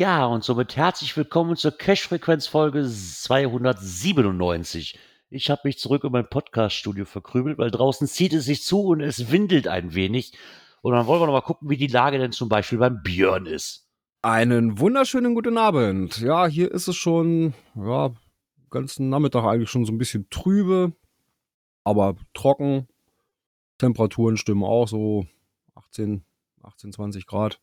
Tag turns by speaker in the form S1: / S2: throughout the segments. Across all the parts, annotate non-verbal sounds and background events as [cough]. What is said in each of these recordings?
S1: Ja, und somit herzlich willkommen zur Cash-Frequenz-Folge 297. Ich habe mich zurück in mein Podcast-Studio verkrümelt, weil draußen zieht es sich zu und es windelt ein wenig. Und dann wollen wir noch mal gucken, wie die Lage denn zum Beispiel beim Björn ist.
S2: Einen wunderschönen guten Abend. Ja, hier ist es schon, ja, ganzen Nachmittag eigentlich schon so ein bisschen trübe, aber trocken. Temperaturen stimmen auch so 18, 18, 20 Grad.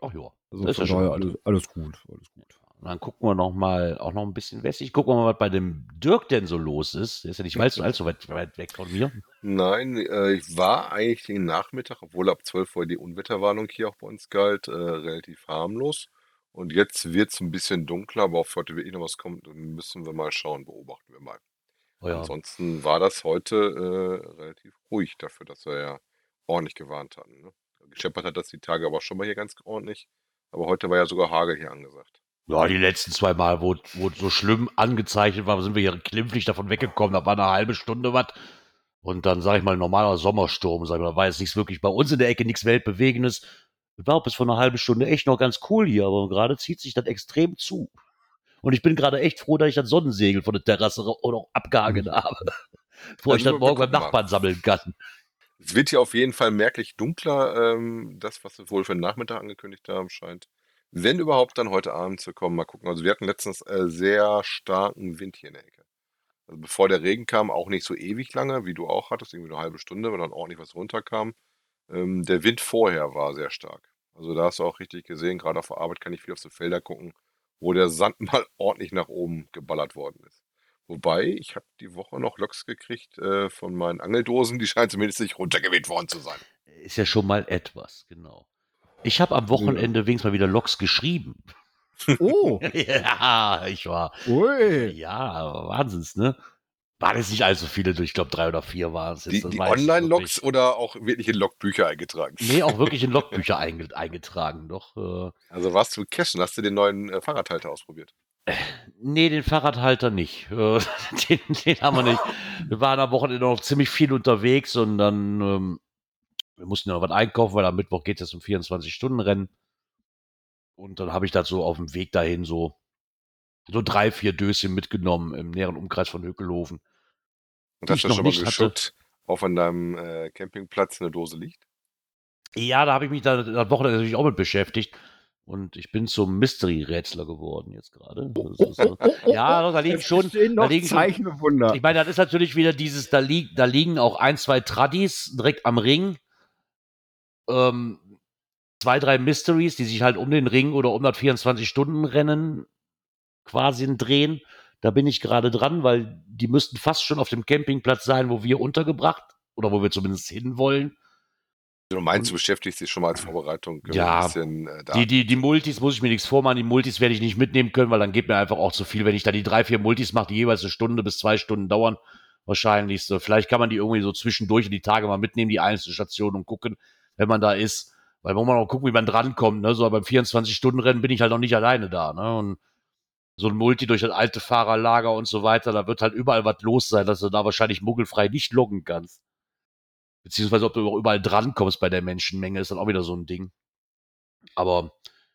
S1: Ach ja,
S2: Also
S1: das ist ja schon
S2: alles, alles gut, alles gut.
S1: Und dann gucken wir noch mal, auch noch ein bisschen westlich. Gucken wir mal, was bei dem Dirk denn so los ist. Der ist ja nicht allzu, allzu weit, weit weg von mir.
S3: Nein, äh, ich war eigentlich den Nachmittag, obwohl ab 12 Uhr die Unwetterwarnung hier auch bei uns galt, äh, relativ harmlos. Und jetzt wird es ein bisschen dunkler, aber ob für heute wirklich noch was kommt, dann müssen wir mal schauen, beobachten wir mal.
S1: Oh ja.
S3: Ansonsten war das heute äh, relativ ruhig dafür, dass wir ja ordentlich gewarnt hatten. Ne? Gescheppert hat das die Tage aber schon mal hier ganz ordentlich. Aber heute war ja sogar Hagel hier angesagt.
S1: Ja, die letzten zwei Mal, wo, wo so schlimm angezeichnet war, sind wir hier klimpflich davon weggekommen. Da war eine halbe Stunde was. Und dann, sage ich mal, normaler Sommersturm. Sag ich mal, da war jetzt nichts wirklich bei uns in der Ecke, nichts Weltbewegendes. Es war bis vor einer halben Stunde echt noch ganz cool hier, aber gerade zieht sich das extrem zu. Und ich bin gerade echt froh, dass ich das Sonnensegel von der Terrasse auch abgehangen habe. [laughs] Bevor ich
S3: wir
S1: morgen beim. Nachbarn sammeln kann.
S3: Es wird hier auf jeden Fall merklich dunkler. Ähm, das, was wir wohl für den Nachmittag angekündigt haben, scheint, wenn überhaupt, dann heute Abend zu kommen. Mal gucken. Also wir hatten letztens äh, sehr starken Wind hier in der Ecke. Also bevor der Regen kam, auch nicht so ewig lange, wie du auch hattest, irgendwie eine halbe Stunde, wenn dann ordentlich was runterkam. Ähm, der Wind vorher war sehr stark. Also da hast du auch richtig gesehen, gerade auf der Arbeit kann ich viel auf so Felder gucken, wo der Sand [laughs] mal ordentlich nach oben geballert worden ist. Wobei, ich habe die Woche noch Loks gekriegt äh, von meinen Angeldosen, die scheinen zumindest nicht runtergeweht worden zu sein.
S1: Ist ja schon mal etwas, genau. Ich habe am Wochenende wenigstens mal wieder Loks geschrieben.
S2: Oh, [laughs]
S1: ja, ich war.
S2: ui.
S1: Ja, Wahnsinns, ne? Waren es nicht allzu viele, ich glaube drei oder vier waren es. jetzt,
S3: Die, die Online-Logs oder auch wirklich in Logbücher eingetragen?
S1: Nee, auch wirklich in [laughs] Logbücher einge eingetragen, doch. Äh,
S3: Also warst du cashen? Hast du den neuen äh, Fahrradhalter ausprobiert?
S1: Nee, den Fahrradhalter nicht. [laughs] Den, den haben wir nicht. Wir waren am Wochenende noch ziemlich viel unterwegs und dann, ähm, wir mussten noch was einkaufen, weil am Mittwoch geht es um 24-Stunden-Rennen. Und dann habe ich das so auf dem Weg dahin so, so drei, vier Döschen mitgenommen im näheren Umkreis von Hökelhofen.
S3: Und hast du schon mal geschuckt, auf an deinem äh, Campingplatz eine Dose liegt?
S1: Ja, da habe ich mich da das Wochenende natürlich auch mit beschäftigt. Und ich bin zum Mystery-Rätsler geworden jetzt gerade. [laughs] Ja, da liegen schon, da liegen
S2: Zeichen und Wunder.
S1: ich meine, das ist natürlich wieder dieses, da, li da liegen auch ein, zwei Tradis direkt am Ring. Ähm, zwei, drei Mysteries, die sich halt um den Ring oder um das 24-Stunden-Rennen quasi drehen. Da bin ich gerade dran, weil die müssten fast schon auf dem Campingplatz sein, wo wir untergebracht oder wo wir zumindest hinwollen.
S3: Du meinst, du beschäftigst dich schon mal als Vorbereitung äh,
S1: Ja,
S3: ein bisschen äh, da.
S1: Die, die, die Multis muss ich mir nichts vormachen. Die Multis werde ich nicht mitnehmen können, weil dann geht mir einfach auch zu viel. Wenn ich da die drei, vier Multis mache, die jeweils eine Stunde bis zwei Stunden dauern, wahrscheinlich so. Vielleicht kann man die irgendwie so zwischendurch in die Tage mal mitnehmen, die einzelnen Stationen und gucken, wenn man da ist. Weil man muss auch gucken, wie man drankommt. Ne? So beim 24-Stunden-Rennen bin ich halt auch nicht alleine da. Ne? Und so ein Multi durch das alte Fahrerlager und so weiter, da wird halt überall was los sein, dass du da wahrscheinlich muggelfrei nicht loggen kannst. Beziehungsweise ob du auch überall drankommst bei der Menschenmenge, ist dann auch wieder so ein Ding. Aber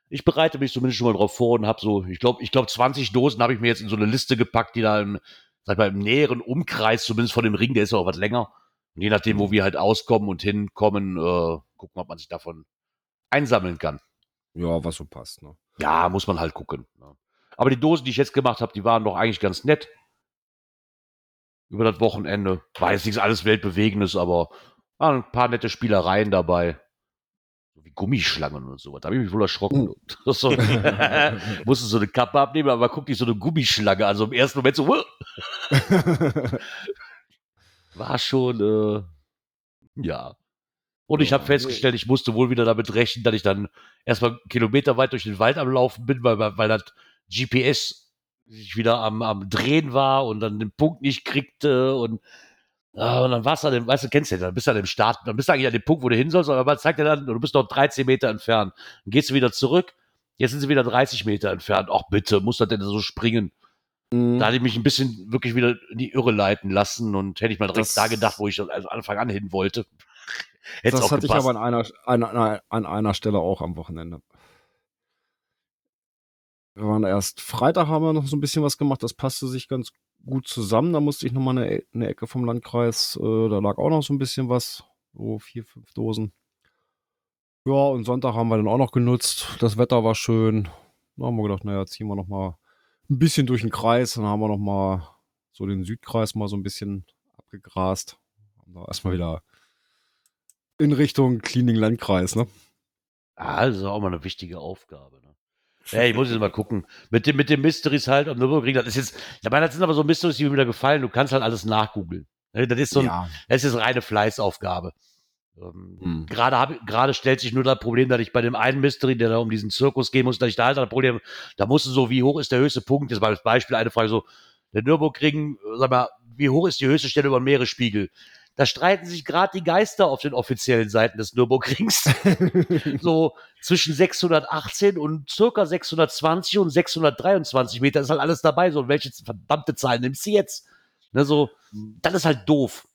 S1: ich bereite mich zumindest schon mal drauf vor und habe so, ich glaube, ich glaube, 20 Dosen habe ich mir jetzt in so eine Liste gepackt, die da im, sag mal, im näheren Umkreis, zumindest von dem Ring, der ist ja auch was länger. Und je nachdem, wo wir halt auskommen und hinkommen, äh, gucken, ob man sich davon einsammeln kann.
S2: Ja, was so passt, ne?
S1: Ja, muss man halt gucken. Ne? Aber die Dosen, die ich jetzt gemacht habe, die waren doch eigentlich ganz nett. Über das Wochenende. War jetzt nichts alles Weltbewegendes, aber waren ein paar nette Spielereien dabei. So wie Gummischlangen und so. Da habe ich mich wohl erschrocken. [laughs]
S2: Uh.
S1: So, [laughs] musste so eine Kappe abnehmen, aber guck dich so eine Gummischlange. Also im ersten Moment so, "Wuh!" [laughs] war schon, äh, ja. Und ich habe festgestellt, ich musste wohl wieder damit rechnen, dass ich dann erstmal Kilometer weit durch den Wald am Laufen bin, weil, weil weil das GPS sich wieder am, am Drehen war und dann den Punkt nicht kriegte und, ah, und dann warst du an dem, weißt du, kennst du ja, dann bist du an dem Start, dann bist du eigentlich an dem Punkt, wo du hin sollst, aber man zeigt dir dann, du bist noch 13 Meter entfernt. Dann gehst du wieder zurück, jetzt sind sie wieder 30 Meter entfernt. Ach bitte, muss das denn so springen?
S2: Mhm.
S1: Da hatte ich mich ein bisschen wirklich wieder in die Irre leiten lassen und hätte ich mal direkt
S2: Das-
S1: da gedacht, wo ich schon also Anfang an hin wollte. [laughs] Hätte es
S2: das hatte ich
S1: gepasst.
S2: aber an einer, an, an einer Stelle auch am Wochenende. Wir waren erst Freitag, haben wir noch so ein bisschen was gemacht. Das passte sich ganz gut zusammen. Da musste ich nochmal eine, E- eine Ecke vom Landkreis. Äh, da lag auch noch so ein bisschen was. So vier, fünf Dosen. Ja, und Sonntag haben wir dann auch noch genutzt. Das Wetter war schön. Da haben wir gedacht, naja, ziehen wir nochmal ein bisschen durch den Kreis. Dann haben wir nochmal so den Südkreis mal so ein bisschen abgegrast. Haben da erstmal wieder in Richtung Cleaning Landkreis, ne?
S1: Ist auch mal eine wichtige Aufgabe. Ne? Ja, ich muss jetzt mal gucken. Mit dem, mit den Mysteries halt am Nürburgring, das ist jetzt, ich meine, das sind aber so Mysteries, die mir wieder gefallen. Du kannst halt alles nachgoogeln. Ne, Das ist so ein,
S2: ja.
S1: das ist reine Fleißaufgabe. Ähm,
S2: Hm.
S1: Gerade hab- gerade stellt sich nur das Problem, dass ich bei dem einen Mystery, der da um diesen Zirkus gehen muss, dass ich da halt das Problem, da musst du so, wie hoch ist der höchste Punkt? Jetzt mal als Beispiel eine Frage so, der Nürburgring, sag mal, wie hoch ist die höchste Stelle über den Meeresspiegel? Da streiten sich gerade die Geister auf den offiziellen Seiten des Nürburgrings. [laughs] so zwischen 618 und circa 620 und 623 Meter ist halt alles dabei. So, welche verdammte Zahl nimmst du jetzt? Ne, so, das ist halt doof.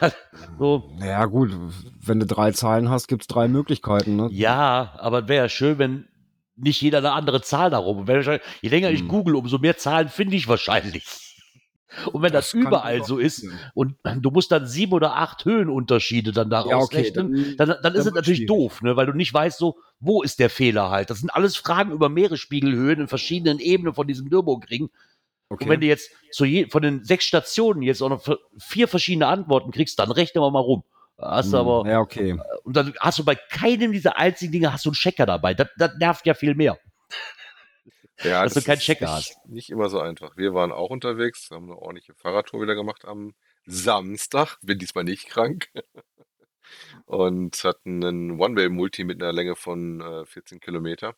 S1: Halt so,
S2: Naja, gut, wenn du drei Zahlen hast, gibt's drei Möglichkeiten, ne?
S1: ja, aber wäre ja schön, wenn nicht jeder eine andere Zahl darum. Je länger ich
S2: Hm.
S1: google, umso mehr Zahlen finde ich wahrscheinlich. Und wenn das,
S2: kann
S1: überall so ist und du musst dann sieben oder acht Höhenunterschiede dann daraus
S2: Ja, okay,
S1: rechnen,
S2: dann-
S1: dann, dann, ist es natürlich
S2: schwierig.
S1: doof, ne? weil du nicht weißt, so, wo ist der Fehler halt. Das sind alles Fragen über Meeresspiegelhöhen in verschiedenen Ebenen von diesem Nürburgring.
S2: Okay.
S1: Und wenn du jetzt zu je, von den sechs Stationen jetzt auch noch vier verschiedene Antworten kriegst, dann rechnen wir mal rum. Hast du
S2: Hm,
S1: aber,
S2: Ja, okay.
S1: und dann hast du bei keinem dieser einzigen Dinge hast du einen Checker dabei. Das, das nervt ja viel mehr.
S3: Ja,
S1: Dass du
S3: das
S1: keinen
S3: ist
S1: Checker
S3: nicht, nicht immer so einfach. Wir waren auch unterwegs, haben eine ordentliche Fahrradtour wieder gemacht am Samstag. Bin diesmal nicht krank. [laughs] Und hatten einen One-Way-Multi mit einer Länge von äh, 14 Kilometer.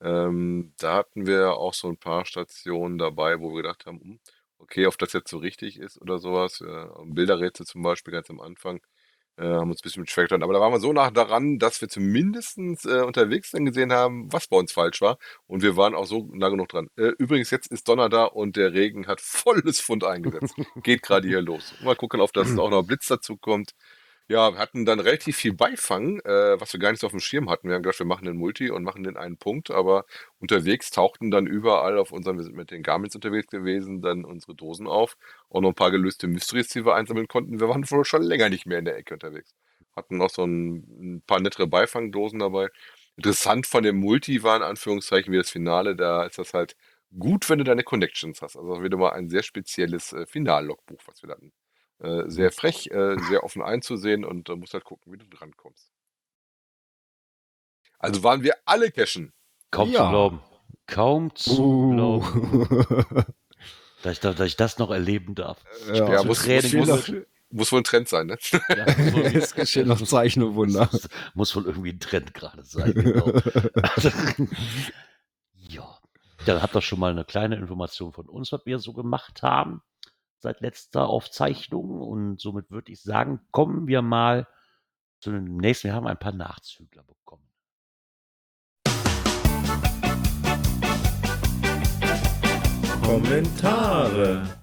S3: Ähm, da hatten wir auch so ein paar Stationen dabei, wo wir gedacht haben, hm, okay, ob das jetzt so richtig ist oder sowas. Äh, Bilderrätsel zum Beispiel ganz am Anfang. Äh, haben uns ein bisschen mit schwer getan. Aber da waren wir so nah daran, dass wir zumindest äh, unterwegs dann gesehen haben, was bei uns falsch war. Und wir waren auch so nah genug dran. Äh, übrigens, jetzt ist Donner da und der Regen hat volles Fund eingesetzt. [laughs] Geht gerade hier los. Mal gucken, ob das [clears throat] auch noch Blitz dazu kommt. Ja, wir hatten dann relativ viel Beifang, äh, was wir gar nicht so auf dem Schirm hatten. Wir haben gedacht, wir machen den Multi und machen den einen Punkt, aber unterwegs tauchten dann überall auf unseren, wir sind mit den Garmins unterwegs gewesen, dann unsere Dosen auf. Auch noch ein paar gelöste Mysteries, die wir einsammeln konnten. Wir waren wohl schon länger nicht mehr in der Ecke unterwegs. Hatten noch so ein, ein paar nettere Beifangdosen dabei. Interessant von dem Multi war in Anführungszeichen wie das Finale, da ist das halt gut, wenn du deine Connections hast. Also wieder mal ein sehr spezielles äh, Finallogbuch, was wir da hatten. Äh, sehr frech, äh, sehr offen einzusehen und da musst halt gucken, wie du drankommst. Also waren wir alle cashen.
S1: Kaum
S2: Ja.
S1: zu glauben. Kaum zu
S2: Uh.
S1: glauben, [laughs] dass ich, da, dass ich das noch erleben darf.
S2: ja,
S3: Ja,
S1: zu
S3: muss, muss, muss, muss wohl ein Trend sein, ne?
S1: Ja, [laughs] muss, wohl,
S2: es geschehen noch Zeichen und Wunder.
S1: muss, muss wohl irgendwie ein Trend gerade sein. Genau. [laughs] ja, dann habt ihr schon mal eine kleine Information von uns, was wir so gemacht haben seit letzter Aufzeichnung. Und somit würde ich sagen, kommen wir mal zu dem nächsten. Wir haben ein paar Nachzügler bekommen.
S4: Kommentare.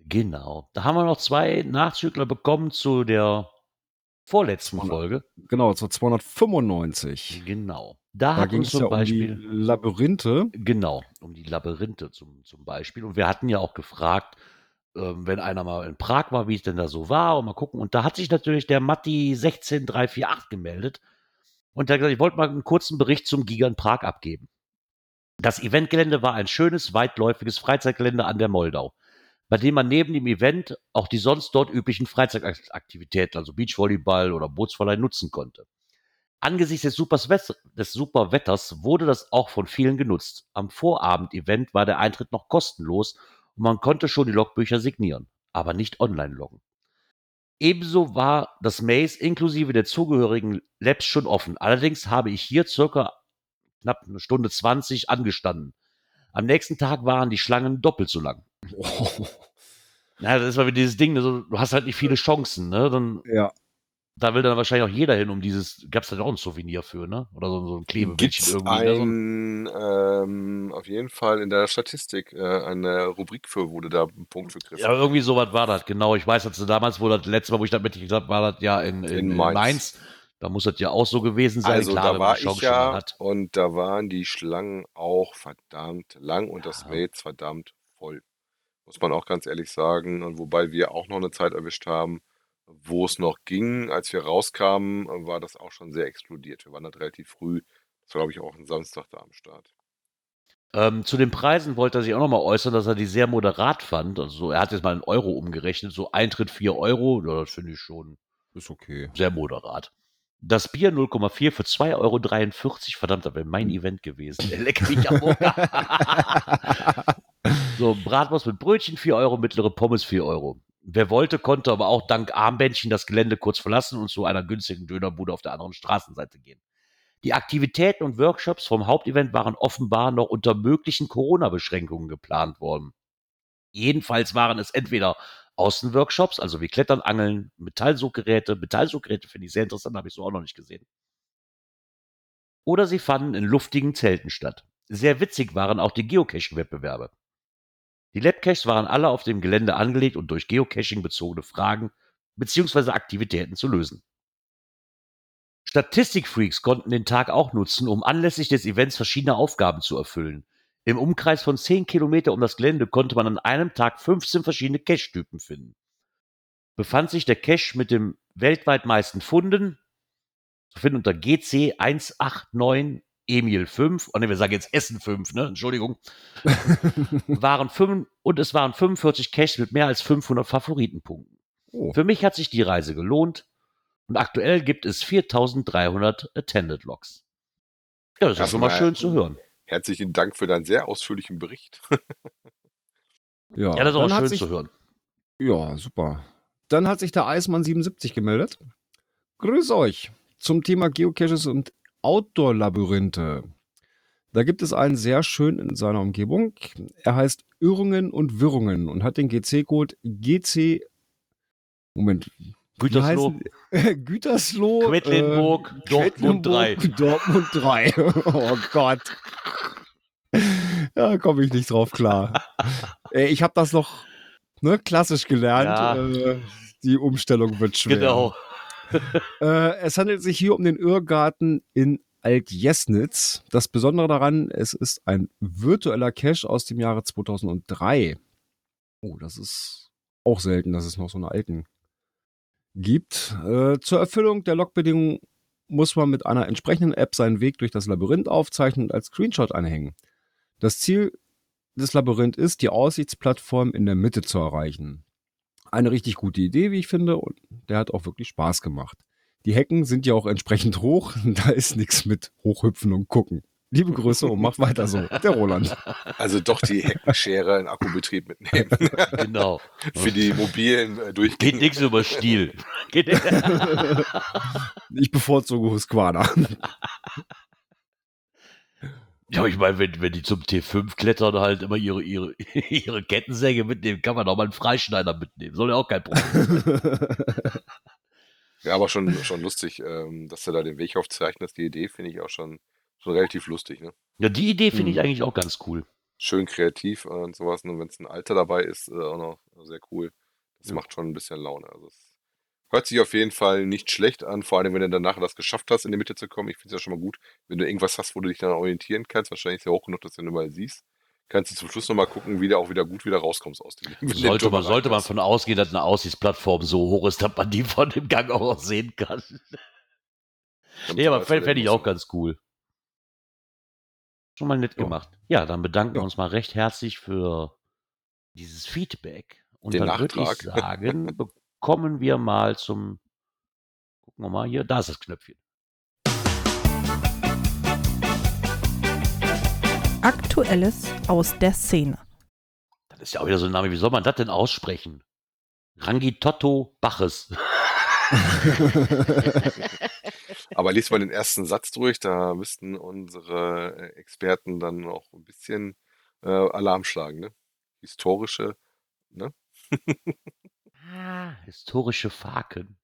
S1: Genau. Da haben wir noch zwei Nachzügler bekommen zu der vorletzten Folge.
S2: Genau, zur 295.
S1: Genau. Da,
S2: Da ging es
S1: zum
S2: ja um
S1: Beispiel.
S2: die Labyrinthe.
S1: Genau, um die Labyrinthe zum, zum Beispiel. Und wir hatten ja auch gefragt, wenn einer mal in Prag war, wie es denn da so war und mal gucken. Und da hat sich natürlich der Matti 16348 gemeldet und der hat gesagt, ich wollte mal einen kurzen Bericht zum Giga in Prag abgeben. Das Eventgelände war ein schönes, weitläufiges Freizeitgelände an der Moldau, bei dem man neben dem Event auch die sonst dort üblichen Freizeitaktivitäten, also Beachvolleyball oder Bootsverleih, nutzen konnte. Angesichts des, des super wurde das auch von vielen genutzt. Am Vorabend-Event war der Eintritt noch kostenlos man konnte schon die Logbücher signieren, aber nicht online loggen. Ebenso war das Maze inklusive der zugehörigen Labs schon offen. Allerdings habe ich hier circa knapp eine Stunde 20 angestanden. Am nächsten Tag waren die Schlangen doppelt so lang. [laughs] Ja, das ist mal wieder dieses Ding, also, du hast halt nicht viele Chancen, ne? Dann,
S2: Ja.
S1: Da will dann wahrscheinlich auch jeder hin, um dieses, gab es da auch ein Souvenir für, ne? Oder so, so ein Klebebildchen irgendwie. Ne? So ein,
S3: ein, ähm, auf jeden Fall in der Statistik äh, eine Rubrik für, wurde da ein Punkt für Griff.
S1: ja, irgendwie sowas war das, genau. Ich weiß, dass damals, wo das letzte Mal, wo ich das mitgekriegt habe, war das ja in, in,
S3: In
S1: in
S3: Mainz.
S1: Mainz. Da muss das ja auch so gewesen sein.
S3: Also
S1: Klar,
S3: da war ich ja
S1: hat.
S3: und da waren die Schlangen auch verdammt lang und das
S1: Ja.
S3: Maze verdammt voll. Muss man auch ganz ehrlich sagen. Und wobei wir auch noch eine Zeit erwischt haben, wo es noch ging. Als wir rauskamen, war das auch schon sehr explodiert. Wir waren halt relativ früh. Das war, glaube ich, auch ein Samstag da am Start.
S1: Ähm, zu den Preisen wollte er sich auch nochmal äußern, dass er die sehr moderat fand. Also so, er hat jetzt mal einen Euro umgerechnet, so Eintritt 4 Euro, ja, das finde ich schon
S2: Ist okay.
S1: sehr moderat. Das Bier 0,4 für 2,43 Euro, verdammt, das wäre mein Event gewesen. [laughs] Leck mich am. [laughs] So, Bratwurst mit Brötchen 4 Euro, mittlere Pommes 4 Euro. Wer wollte, konnte aber auch dank Armbändchen das Gelände kurz verlassen und zu einer günstigen Dönerbude auf der anderen Straßenseite gehen. Die Aktivitäten und Workshops vom Hauptevent waren offenbar noch unter möglichen Corona-Beschränkungen geplant worden. Jedenfalls waren es entweder Außenworkshops, also wie Klettern, Angeln, Metallsoggeräte. Metallsoggeräte finde ich sehr interessant, habe ich so auch noch nicht gesehen. Oder sie fanden in luftigen Zelten statt. Sehr witzig waren auch die Geocaching-Wettbewerbe. Die Labcaches waren alle auf dem Gelände angelegt und durch Geocaching bezogene Fragen bzw. Aktivitäten zu lösen. Statistikfreaks konnten den Tag auch nutzen, um anlässlich des Events verschiedene Aufgaben zu erfüllen. Im Umkreis von 10 Kilometer um das Gelände konnte man an einem Tag 15 verschiedene Cache-Typen finden. Befand sich der Cache mit dem weltweit meisten Funden, zu finden unter GC 189 Emil 5, oh ne, wir sagen jetzt Essen 5, ne, Entschuldigung, [laughs] waren fünf, und es waren 45 Caches mit mehr als 500 Favoritenpunkten.
S2: Oh.
S1: Für mich hat sich die Reise gelohnt und aktuell gibt es 4300 Attended Logs. Ja, das ist schon mal
S3: Erstmal-
S1: schön zu hören.
S3: Herzlichen Dank für deinen sehr ausführlichen Bericht. [laughs]
S2: Ja,
S1: Ja, das ist auch schön
S2: sich,
S1: zu hören.
S2: Ja, super. Dann hat sich der Eismann77 gemeldet. Grüß euch zum Thema Geocaches und Outdoor-Labyrinthe. Da gibt es einen sehr schön in seiner Umgebung. Er heißt Irrungen und Wirrungen und hat den GC-Code GC. Moment.
S1: Gütersloh, [laughs]
S2: Gütersloh.
S1: Quedlinburg,
S2: äh,
S1: Dortmund 3.
S2: Quedlinburg, Dortmund 3. [laughs] Oh Gott. Da komme ich nicht drauf klar. [laughs] Ich habe das noch ne, klassisch gelernt.
S1: Ja.
S2: Äh, die Umstellung wird schwer.
S1: Genau.
S2: Äh, es handelt sich hier um den Irrgarten in Altjesnitz. Das Besondere daran, es ist ein virtueller Cache aus dem Jahre 2003. Oh, das ist auch selten, dass es noch so einen alten gibt. Äh, zur Erfüllung der Logbedingungen muss man mit einer entsprechenden App seinen Weg durch das Labyrinth aufzeichnen und als Screenshot anhängen. Das Ziel des Labyrinth ist, die Aussichtsplattform in der Mitte zu erreichen. Eine richtig gute Idee, wie ich finde, und der hat auch wirklich Spaß gemacht. Die Hecken sind ja auch entsprechend hoch, [laughs] da ist nichts mit hochhüpfen und gucken. Liebe Grüße und mach weiter so. Der Roland.
S3: Also doch die Heckenschere in Akkubetrieb mitnehmen. [laughs]
S1: genau.
S3: Für die mobilen äh,
S1: Geht
S3: Durchgänge.
S1: nichts über Stil. [laughs] Geht
S2: Ich bevorzuge Husqvarna.
S1: Ja, aber ich meine, wenn, wenn die zum T5 klettern, halt immer ihre, ihre, [laughs] ihre Kettensäge mitnehmen, kann man auch mal einen Freischneider mitnehmen. Soll ja auch kein Problem sein. [laughs]
S3: Ja, aber schon, schon lustig, ähm, dass du da den Weg aufzeichnest. Die Idee finde ich auch schon, schon relativ lustig. Ne?
S1: Ja, die Idee finde ich
S2: Mhm.
S1: eigentlich auch ganz cool.
S3: Schön kreativ und sowas. Und wenn es ein Alter dabei ist, äh, auch noch sehr cool. Das
S2: Ja.
S3: macht schon ein bisschen Laune. Also es hört sich auf jeden Fall nicht schlecht an, vor allem wenn du dann nachher das geschafft hast, in die Mitte zu kommen. Ich finde es ja schon mal gut, wenn du irgendwas hast, wo du dich dann orientieren kannst. Wahrscheinlich ist ja hoch genug, dass du den überall siehst. Kannst du zum Schluss nochmal gucken, wie du auch wieder gut wieder rauskommst aus dem [laughs]
S1: Sollte man, sollte man von ausgehen, dass eine Aussichtsplattform so hoch ist, dass man die von dem Gang auch sehen kann. Nee, aber fände ich auch ganz cool. Schon mal nett
S2: Ja.
S1: gemacht. Ja, dann bedanken wir
S2: Ja.
S1: uns mal recht herzlich für dieses Feedback. Und
S3: Den
S1: dann würde ich [laughs] sagen, bekommen wir mal zum, gucken wir mal hier, da ist das Knöpfchen.
S4: Aktuelles aus der Szene.
S1: Das ist ja auch wieder so ein Name, wie soll man das denn aussprechen? Rangitotto Baches. [laughs]
S3: Aber liest mal den ersten Satz durch, da müssten unsere äh, Experten dann auch ein bisschen äh, Alarm schlagen, ne? Historische, ne? [laughs]
S1: Ah, historische Faken.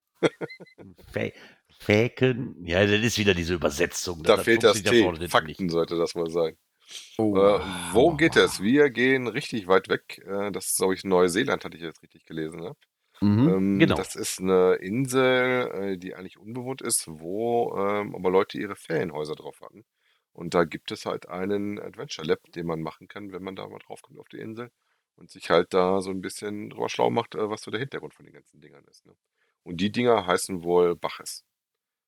S1: Fä Fäken. Ja, das ist wieder diese Übersetzung.
S3: Da fehlt das T. Fakten sollte das mal sein. Oh. Äh, wo geht es? Wir gehen richtig weit weg. Äh, das ist, glaube ich, Neuseeland, hatte ich jetzt richtig gelesen. Ne?
S1: Mhm,
S3: ähm,
S1: genau.
S3: Das ist eine Insel, äh, die eigentlich unbewohnt ist, wo ähm, aber Leute ihre Ferienhäuser drauf hatten. Und da gibt es halt einen Adventure Lab, den man machen kann, wenn man da mal draufkommt auf die Insel und sich halt da so ein bisschen drüber schlau macht, äh, was so der Hintergrund von den ganzen Dingern ist. Ne? Und die Dinger heißen wohl Baches,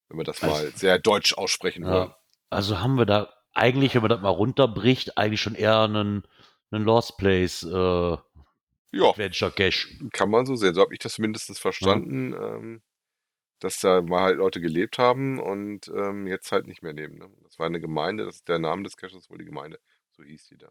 S3: wenn wir das
S1: Also-
S3: mal sehr deutsch aussprechen wollen.
S1: Ja, also haben wir da eigentlich, wenn man das mal runterbricht, eigentlich schon eher einen, einen Lost Place äh,
S3: Ja,
S1: Adventure Cache.
S3: kann man so sehen. So habe ich das zumindest verstanden, ähm, dass da mal halt Leute gelebt haben und ähm, jetzt halt nicht mehr leben. Ne? Das war eine Gemeinde, das ist der Name des Caches, wohl die Gemeinde. So hieß die da.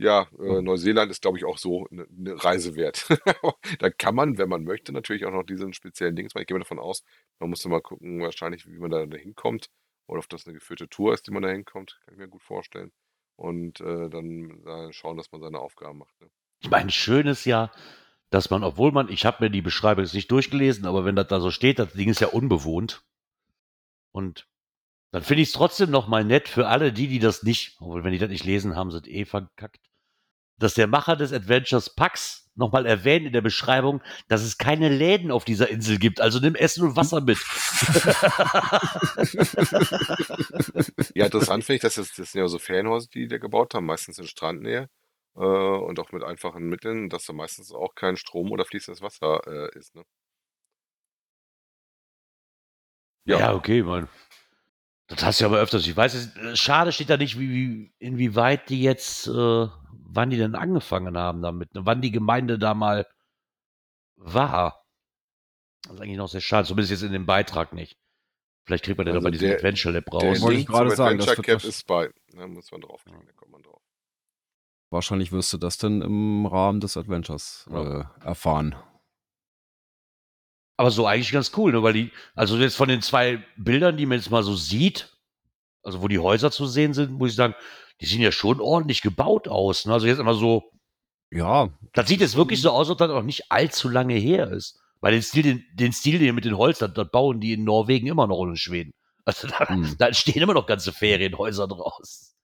S3: Ja, äh,
S2: Mhm.
S3: Neuseeland ist, glaube ich, auch so eine ne Reise wert. [laughs] da kann man, wenn man möchte, natürlich auch noch diesen speziellen Dings machen. Ich gehe mal davon aus, man muss mal gucken, wahrscheinlich, wie man da hinkommt oder ob das eine geführte Tour ist, die man da hinkommt. Kann ich mir gut vorstellen. Und äh, dann äh, schauen, dass man seine Aufgaben macht. Ne?
S1: Ich meine, schön ist ja, dass man, obwohl man, ich habe mir die Beschreibung jetzt nicht durchgelesen, aber wenn das da so steht, das Ding ist ja unbewohnt. Und dann finde ich es trotzdem noch mal nett für alle die, die das nicht, obwohl wenn die das nicht lesen, haben sie es eh verkackt, dass der Macher des Adventures Pax nochmal erwähnt in der Beschreibung, dass es keine Läden auf dieser Insel gibt. Also nimm Essen und Wasser mit. [laughs]
S3: Ja, interessant finde ich, dass das, das sind ja so Ferienhäuser, die da gebaut haben, meistens in Strandnähe äh, und auch mit einfachen Mitteln, dass da meistens auch kein Strom oder fließendes Wasser äh, ist. Ne?
S1: Ja,
S3: Ja.
S1: okay, man. Das hast du ja aber öfters. Ich weiß, es, äh, schade steht da nicht, wie, wie, inwieweit die jetzt, äh, wann die denn angefangen haben damit, ne? wann die Gemeinde da mal war. Das ist eigentlich noch sehr schade, zumindest jetzt in dem Beitrag nicht. Vielleicht kriegt man den
S3: Also
S1: aber diesen
S3: der-
S1: Adventure Lab
S3: Der
S1: raus.
S2: wollte ich gerade sagen,
S3: Adventure Cap ist bei. Da muss man draufklicken, da kommt man drauf.
S2: Wahrscheinlich wirst du das dann im Rahmen des Adventures
S1: Ja.
S2: äh, erfahren.
S1: Aber so eigentlich ganz cool, ne? weil die, also jetzt von den zwei Bildern, die man jetzt mal so sieht, also wo die Häuser zu sehen sind, muss ich sagen, die sehen ja schon ordentlich gebaut aus. Ne? Also jetzt immer so,
S2: Ja,
S1: Das sieht jetzt wirklich so aus, als ob das auch nicht allzu lange her ist. Weil den Stil, den, den Stil den mit den Holz, das, bauen die in Norwegen immer noch und in Schweden. Also da,
S2: Hm.
S1: da entstehen immer noch ganze Ferienhäuser draus.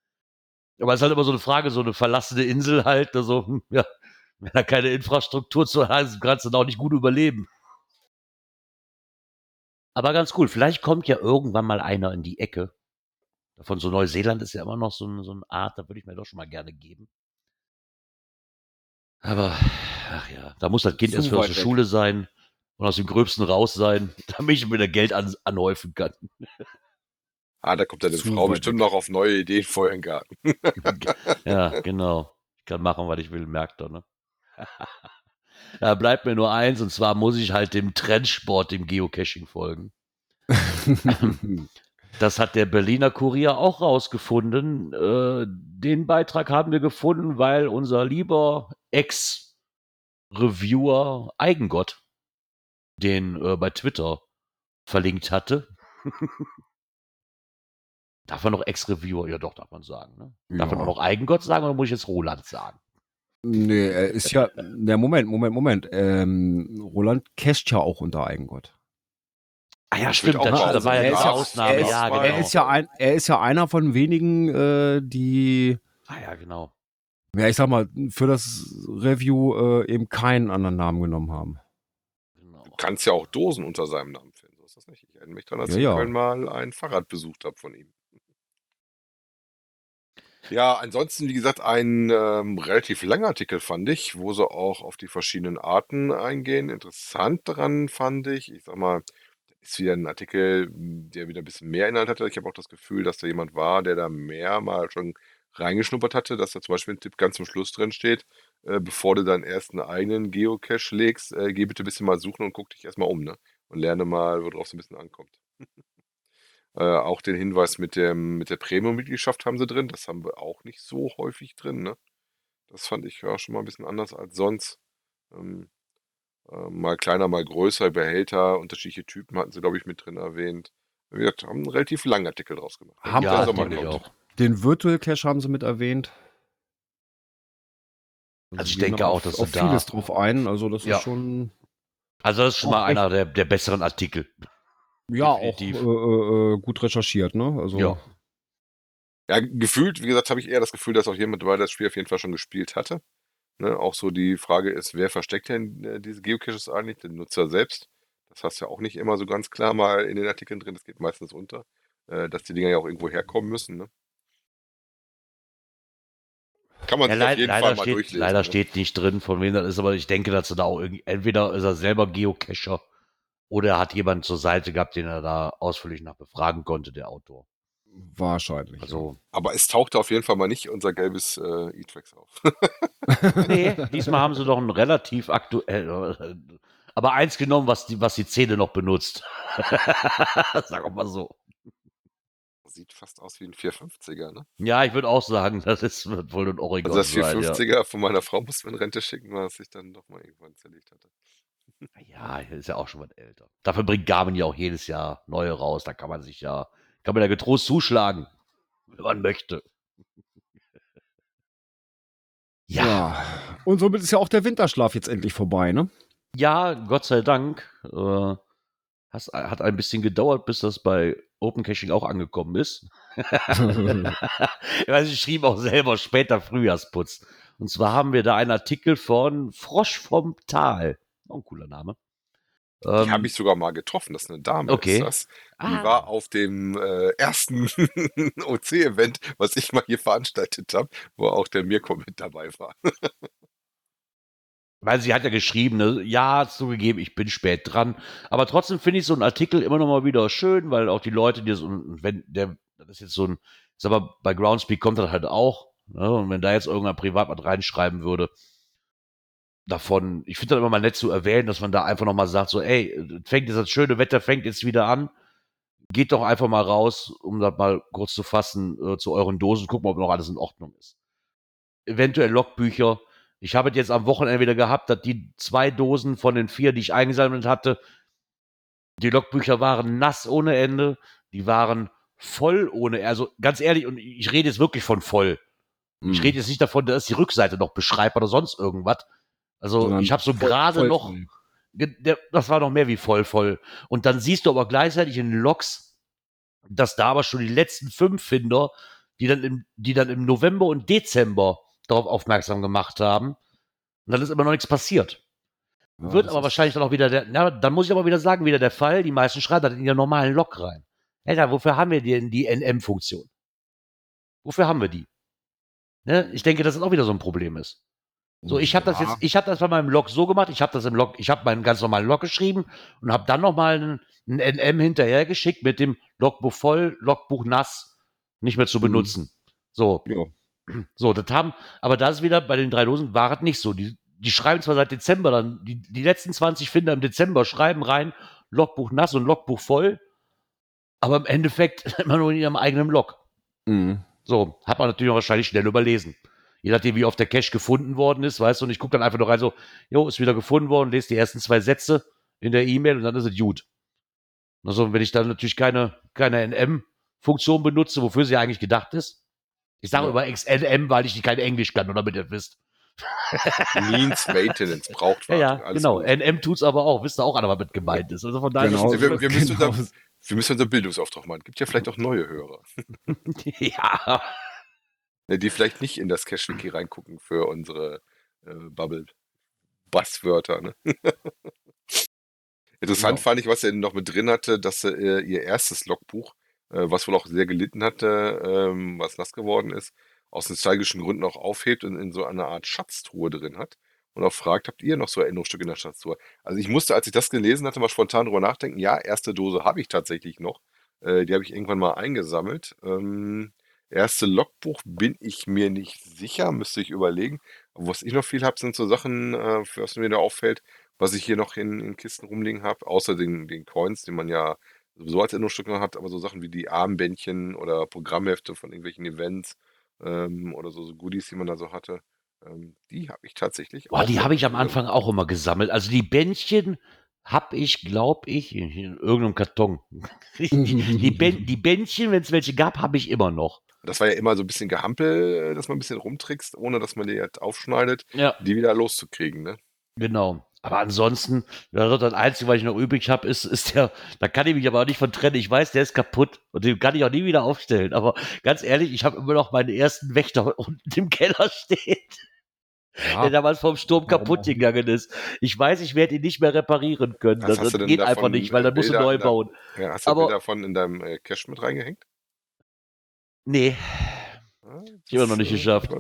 S1: Aber es ist halt immer so eine Frage, so eine verlassene Insel halt, also, ja, wenn da keine Infrastruktur zu haben kannst du da auch nicht gut überleben. Aber ganz cool, vielleicht kommt ja irgendwann mal einer in die Ecke. Von so Neuseeland ist ja immer noch so, ein, so eine Art, da würde ich mir doch schon mal gerne geben. Aber, ach ja, da muss das Kind
S2: Zu
S1: erst für aus der
S2: weg.
S1: Schule sein und aus dem Gröbsten raus sein, [laughs] damit ich mir da Geld an, anhäufen kann.
S3: Ah, da kommt deine
S2: Zu
S3: Frau bestimmt noch auf neue Ideen vor ihren Garten. [laughs]
S1: ja, genau. Ich kann machen, was ich will, merkt er, ne? [laughs] Da bleibt mir nur eins, und zwar muss ich halt dem Trendsport, dem Geocaching folgen. Das hat der Berliner Kurier auch rausgefunden. Äh, den Beitrag haben wir gefunden, weil unser lieber Ex-Reviewer Eigengott den äh, bei Twitter verlinkt hatte. [laughs] darf man noch Ex-Reviewer? Ja, doch, darf man sagen. Ne? Darf man
S2: Ja.
S1: auch noch Eigengott sagen oder muss ich jetzt Roland sagen?
S2: Nee, er ist ja. Der Moment, Moment, Moment. Ähm, Roland casht ja auch unter Eigengott.
S1: Ah ja,
S3: Das
S1: stimmt, das,
S3: mal
S1: da war ja
S2: Er ist ja-
S1: Ausnahme.
S2: er ist,
S1: ja, genau.
S2: er, ist ja ein, er ist ja einer von wenigen, äh, die,
S1: ah ja, genau.
S2: ja, ich sag mal, für das Review äh, eben keinen anderen Namen genommen haben.
S1: genau.
S3: Du kannst ja auch Dosen unter seinem Namen finden. So ist das nicht. Ich erinnere mich daran, dass
S2: Ja,
S3: ich
S2: ja.
S3: mal ein Fahrrad besucht habe von ihm. Ja, ansonsten, wie gesagt, ein ähm, relativ langer Artikel fand ich, wo sie auch auf die verschiedenen Arten eingehen. Interessant daran fand ich, ich sag mal, ist wieder ein Artikel, der wieder ein bisschen mehr Inhalt hatte. Ich habe auch das Gefühl, dass da jemand war, der da mehr mal schon reingeschnuppert hatte, dass da zum Beispiel ein Tipp ganz zum Schluss drin steht, äh, bevor du deinen ersten eigenen Geocache legst, äh, geh bitte ein bisschen mal suchen und guck dich erstmal um, ne? Und lerne mal, worauf es ein bisschen ankommt. [laughs] Äh, auch den Hinweis mit, dem, mit der Premium-Mitgliedschaft haben sie drin. Das haben wir auch nicht so häufig drin. Ne? Das fand ich ja schon mal ein bisschen anders als sonst. Ähm, Äh, mal kleiner, mal größer, Behälter, unterschiedliche Typen hatten sie, glaube ich, mit drin erwähnt. Wir haben einen relativ langen Artikel draus gemacht.
S2: Haben
S1: ja, ich
S3: kommt.
S1: auch.
S2: Den Virtual Cache haben sie mit erwähnt.
S1: Also ich
S2: gehen
S1: denke auch, dass
S2: auf
S1: sie da-
S2: vieles drauf ein. Also das
S1: Ja.
S2: ist schon
S1: Also das ist schon mal einer der, der besseren Artikel.
S2: Ja auch äh,
S1: Definitiv.
S2: äh, äh, gut recherchiert, ne? Also
S1: Ja.
S3: Ja, gefühlt, wie gesagt, habe ich eher das Gefühl, dass auch jemand dabei das Spiel auf jeden Fall schon gespielt hatte. Ne, auch so die Frage ist, wer versteckt denn äh, diese Geocaches eigentlich? Den Nutzer selbst. Das hast du ja auch nicht immer so ganz klar mal in den Artikeln drin. Das geht meistens unter, äh, dass die Dinger ja auch irgendwo herkommen müssen. Ne? Kann man
S1: Ja,
S3: sich auf
S1: leid,
S3: jeden Fall
S1: leider
S3: mal
S1: steht,
S3: durchlesen.
S1: leider
S3: ne?
S1: steht nicht drin, von wem das ist, aber ich denke, dass er da auch irgendwie, entweder ist er selber Geocacher oder er hat jemanden zur Seite gehabt, den er da ausführlich nach befragen konnte, der Autor.
S2: wahrscheinlich.
S1: Also,
S3: Aber es tauchte auf jeden Fall mal nicht unser gelbes äh, E-Trax auf. [laughs]
S1: nee, diesmal haben sie doch ein relativ aktuell, äh, aber eins genommen, was die, was die Szene noch benutzt. [laughs] Sag auch mal so.
S3: Sieht fast aus wie ein 450er, ne?
S1: Ja, ich würde auch sagen, das ist wird wohl ein Oregon
S3: Also das
S1: sein, ja.
S3: 450er von meiner Frau muss man in Rente schicken, weil es sich dann doch mal irgendwann zerlegt hatte.
S1: Ja, ist ja auch schon was älter. Dafür bringt Garmin ja auch jedes Jahr neue raus. Da kann man sich ja, kann man ja getrost zuschlagen, wenn man möchte. Ja,
S2: Ja. Und somit ist ja auch der Winterschlaf jetzt endlich vorbei, ne?
S1: ja, Gott sei Dank. Äh, has, hat ein bisschen gedauert, bis das bei Open Caching auch angekommen ist. [laughs] Weil sie schrieben auch selber später Frühjahrsputz. Und zwar haben wir da einen Artikel von Frosch vom Tal. Auch ein cooler Name.
S3: Die
S1: Ähm,
S3: habe ich sogar mal getroffen, das ist eine Dame.
S1: Okay.
S3: Ist das. Die
S1: Ah.
S3: war auf dem äh, ersten [laughs] OC-Event, was ich mal hier veranstaltet habe, wo auch der Mirko mit dabei war. [laughs]
S1: Weil sie hat ja geschrieben, ne, ja, zugegeben, ich bin spät dran. Aber trotzdem finde ich so einen Artikel immer noch mal wieder schön, weil auch die Leute, die so, wenn der, das ist jetzt so ein, sag mal, bei Groundspeak kommt das halt auch. Ne, und wenn da jetzt irgendein Privat was reinschreiben würde, davon, ich finde das immer mal nett zu erwähnen, dass man da einfach noch mal sagt, so, ey, fängt jetzt das schöne Wetter, fängt jetzt wieder an. Geht doch einfach mal raus, um das mal kurz zu fassen, äh, zu euren Dosen, gucken, ob noch alles in Ordnung ist. Eventuell Logbücher, ich habe jetzt am Wochenende wieder gehabt, dass die zwei Dosen von den vier, die ich eingesammelt hatte, die Logbücher waren nass ohne Ende, die waren voll ohne, also ganz ehrlich, und ich rede jetzt wirklich von voll. Ich
S2: Hm.
S1: rede jetzt nicht davon, dass die Rückseite noch beschreibt oder sonst irgendwas. Also ich habe so gerade noch, der, das war noch mehr wie voll voll. Und dann siehst du aber gleichzeitig in den Logs, dass da aber schon die letzten fünf Finder, die dann im, die dann im November und Dezember darauf aufmerksam gemacht haben. Und dann ist immer noch nichts passiert.
S2: Ja,
S1: Wird aber wahrscheinlich dann auch wieder der, na, dann muss ich aber wieder sagen, wieder der Fall, die meisten schreiben das in ihren normalen Log rein. Alter, wofür haben wir denn die NM-Funktion? Wofür haben wir die? Ne? Ich denke, dass das auch wieder so ein Problem ist. So, ich habe das
S2: Ja.
S1: jetzt, ich habe das bei meinem Log so gemacht, ich habe das im Log, ich habe meinen ganz normalen Log geschrieben und habe dann nochmal einen, einen NM hinterhergeschickt mit dem Logbuch voll, Logbuch nass, nicht mehr zu
S2: Mhm.
S1: benutzen. So,
S2: Ja.
S1: so, das haben, aber das ist wieder bei den drei Dosen war es nicht so. Die, die schreiben zwar seit Dezember dann, die, die letzten 20 Finder im Dezember schreiben rein, Logbuch nass und Logbuch voll, aber im Endeffekt [laughs] immer nur in ihrem eigenen Log.
S2: Mhm.
S1: So, hat man natürlich auch wahrscheinlich schnell überlesen. Je nachdem, wie oft der Cache gefunden worden ist, weißt du, und ich gucke dann einfach nur rein, so, jo, ist wieder gefunden worden, lese die ersten zwei Sätze in der E-Mail und dann ist es gut. Also, wenn ich dann natürlich keine, keine NM-Funktion benutze, wofür sie eigentlich gedacht ist. Ich sage
S2: Ja.
S1: über NM, weil ich kein Englisch kann, oder damit ihr wisst.
S3: Means Maintenance braucht [laughs]
S1: Ja, ja,
S3: alles
S1: genau.
S3: gut.
S1: NM tut's aber auch. Wisst ihr auch alle, was mit gemeint ist. Also von daher
S2: Genau.
S3: Wir, wir, müssen
S2: Genau.
S3: unser, wir müssen unser Bildungsauftrag machen. Gibt ja vielleicht auch neue Hörer, [laughs]
S1: ja.
S3: Ne, die vielleicht nicht in das Cache-Wiki reingucken für unsere äh, Bubble-Basswörter. Ne? [laughs] Interessant
S2: Ja.
S3: fand ich, was er noch mit drin hatte, dass äh, ihr erstes Logbuch, äh, was wohl auch sehr gelitten hatte, ähm, was nass geworden ist, aus nostalgischen Gründen auch aufhebt und in so einer Art Schatztruhe drin hat. Und auch fragt, habt ihr noch so Erinnerungsstücke in der Schatztruhe? Also ich musste, als ich das gelesen hatte, mal spontan drüber nachdenken, ja, erste Dose habe ich tatsächlich noch. Äh, die habe ich irgendwann mal eingesammelt. Ähm, erste Logbuch bin ich mir nicht sicher, müsste ich überlegen. Was ich noch viel habe, sind so Sachen, äh, was mir da auffällt, was ich hier noch in, in Kisten rumliegen habe, außer den, den Coins, die man ja sowieso als Erinnerungsstück noch hat, aber so Sachen wie die Armbändchen oder Programmhefte von irgendwelchen Events ähm, oder so, so Goodies, die man da so hatte. Ähm, die habe ich tatsächlich
S1: Boah,
S3: auch
S1: die habe ich am. Anfang auch immer gesammelt. Also die Bändchen habe ich, glaube ich, in in irgendeinem Karton. [laughs] die, die, Bän- [laughs] die Bändchen, wenn es welche gab, habe ich immer noch.
S3: Das war ja immer so ein bisschen Gehampel, äh, dass man ein bisschen rumtrickst, ohne dass man die jetzt aufschneidet,
S1: Ja.
S3: die wieder loszukriegen. Ne?
S1: Genau. Aber ansonsten, das das Einzige, was ich noch übrig habe, ist, ist der, da kann ich mich aber auch nicht von trennen. Ich weiß, der ist kaputt und den kann ich auch nie wieder aufstellen. Aber ganz ehrlich, ich habe immer noch meinen ersten Wächter [laughs] unten im Keller stehen,
S2: Ja,
S1: der damals vom Sturm kaputt gegangen ist. Ich weiß, ich werde ihn nicht mehr reparieren können. Das, das geht einfach nicht, weil dann musst du neu bauen.
S3: Ja, hast du
S1: Aber-
S3: Bilder davon in deinem äh, Cache mit reingehängt?
S1: Nee,
S3: Ja,
S1: Ich immer noch nicht
S3: äh,
S1: geschafft.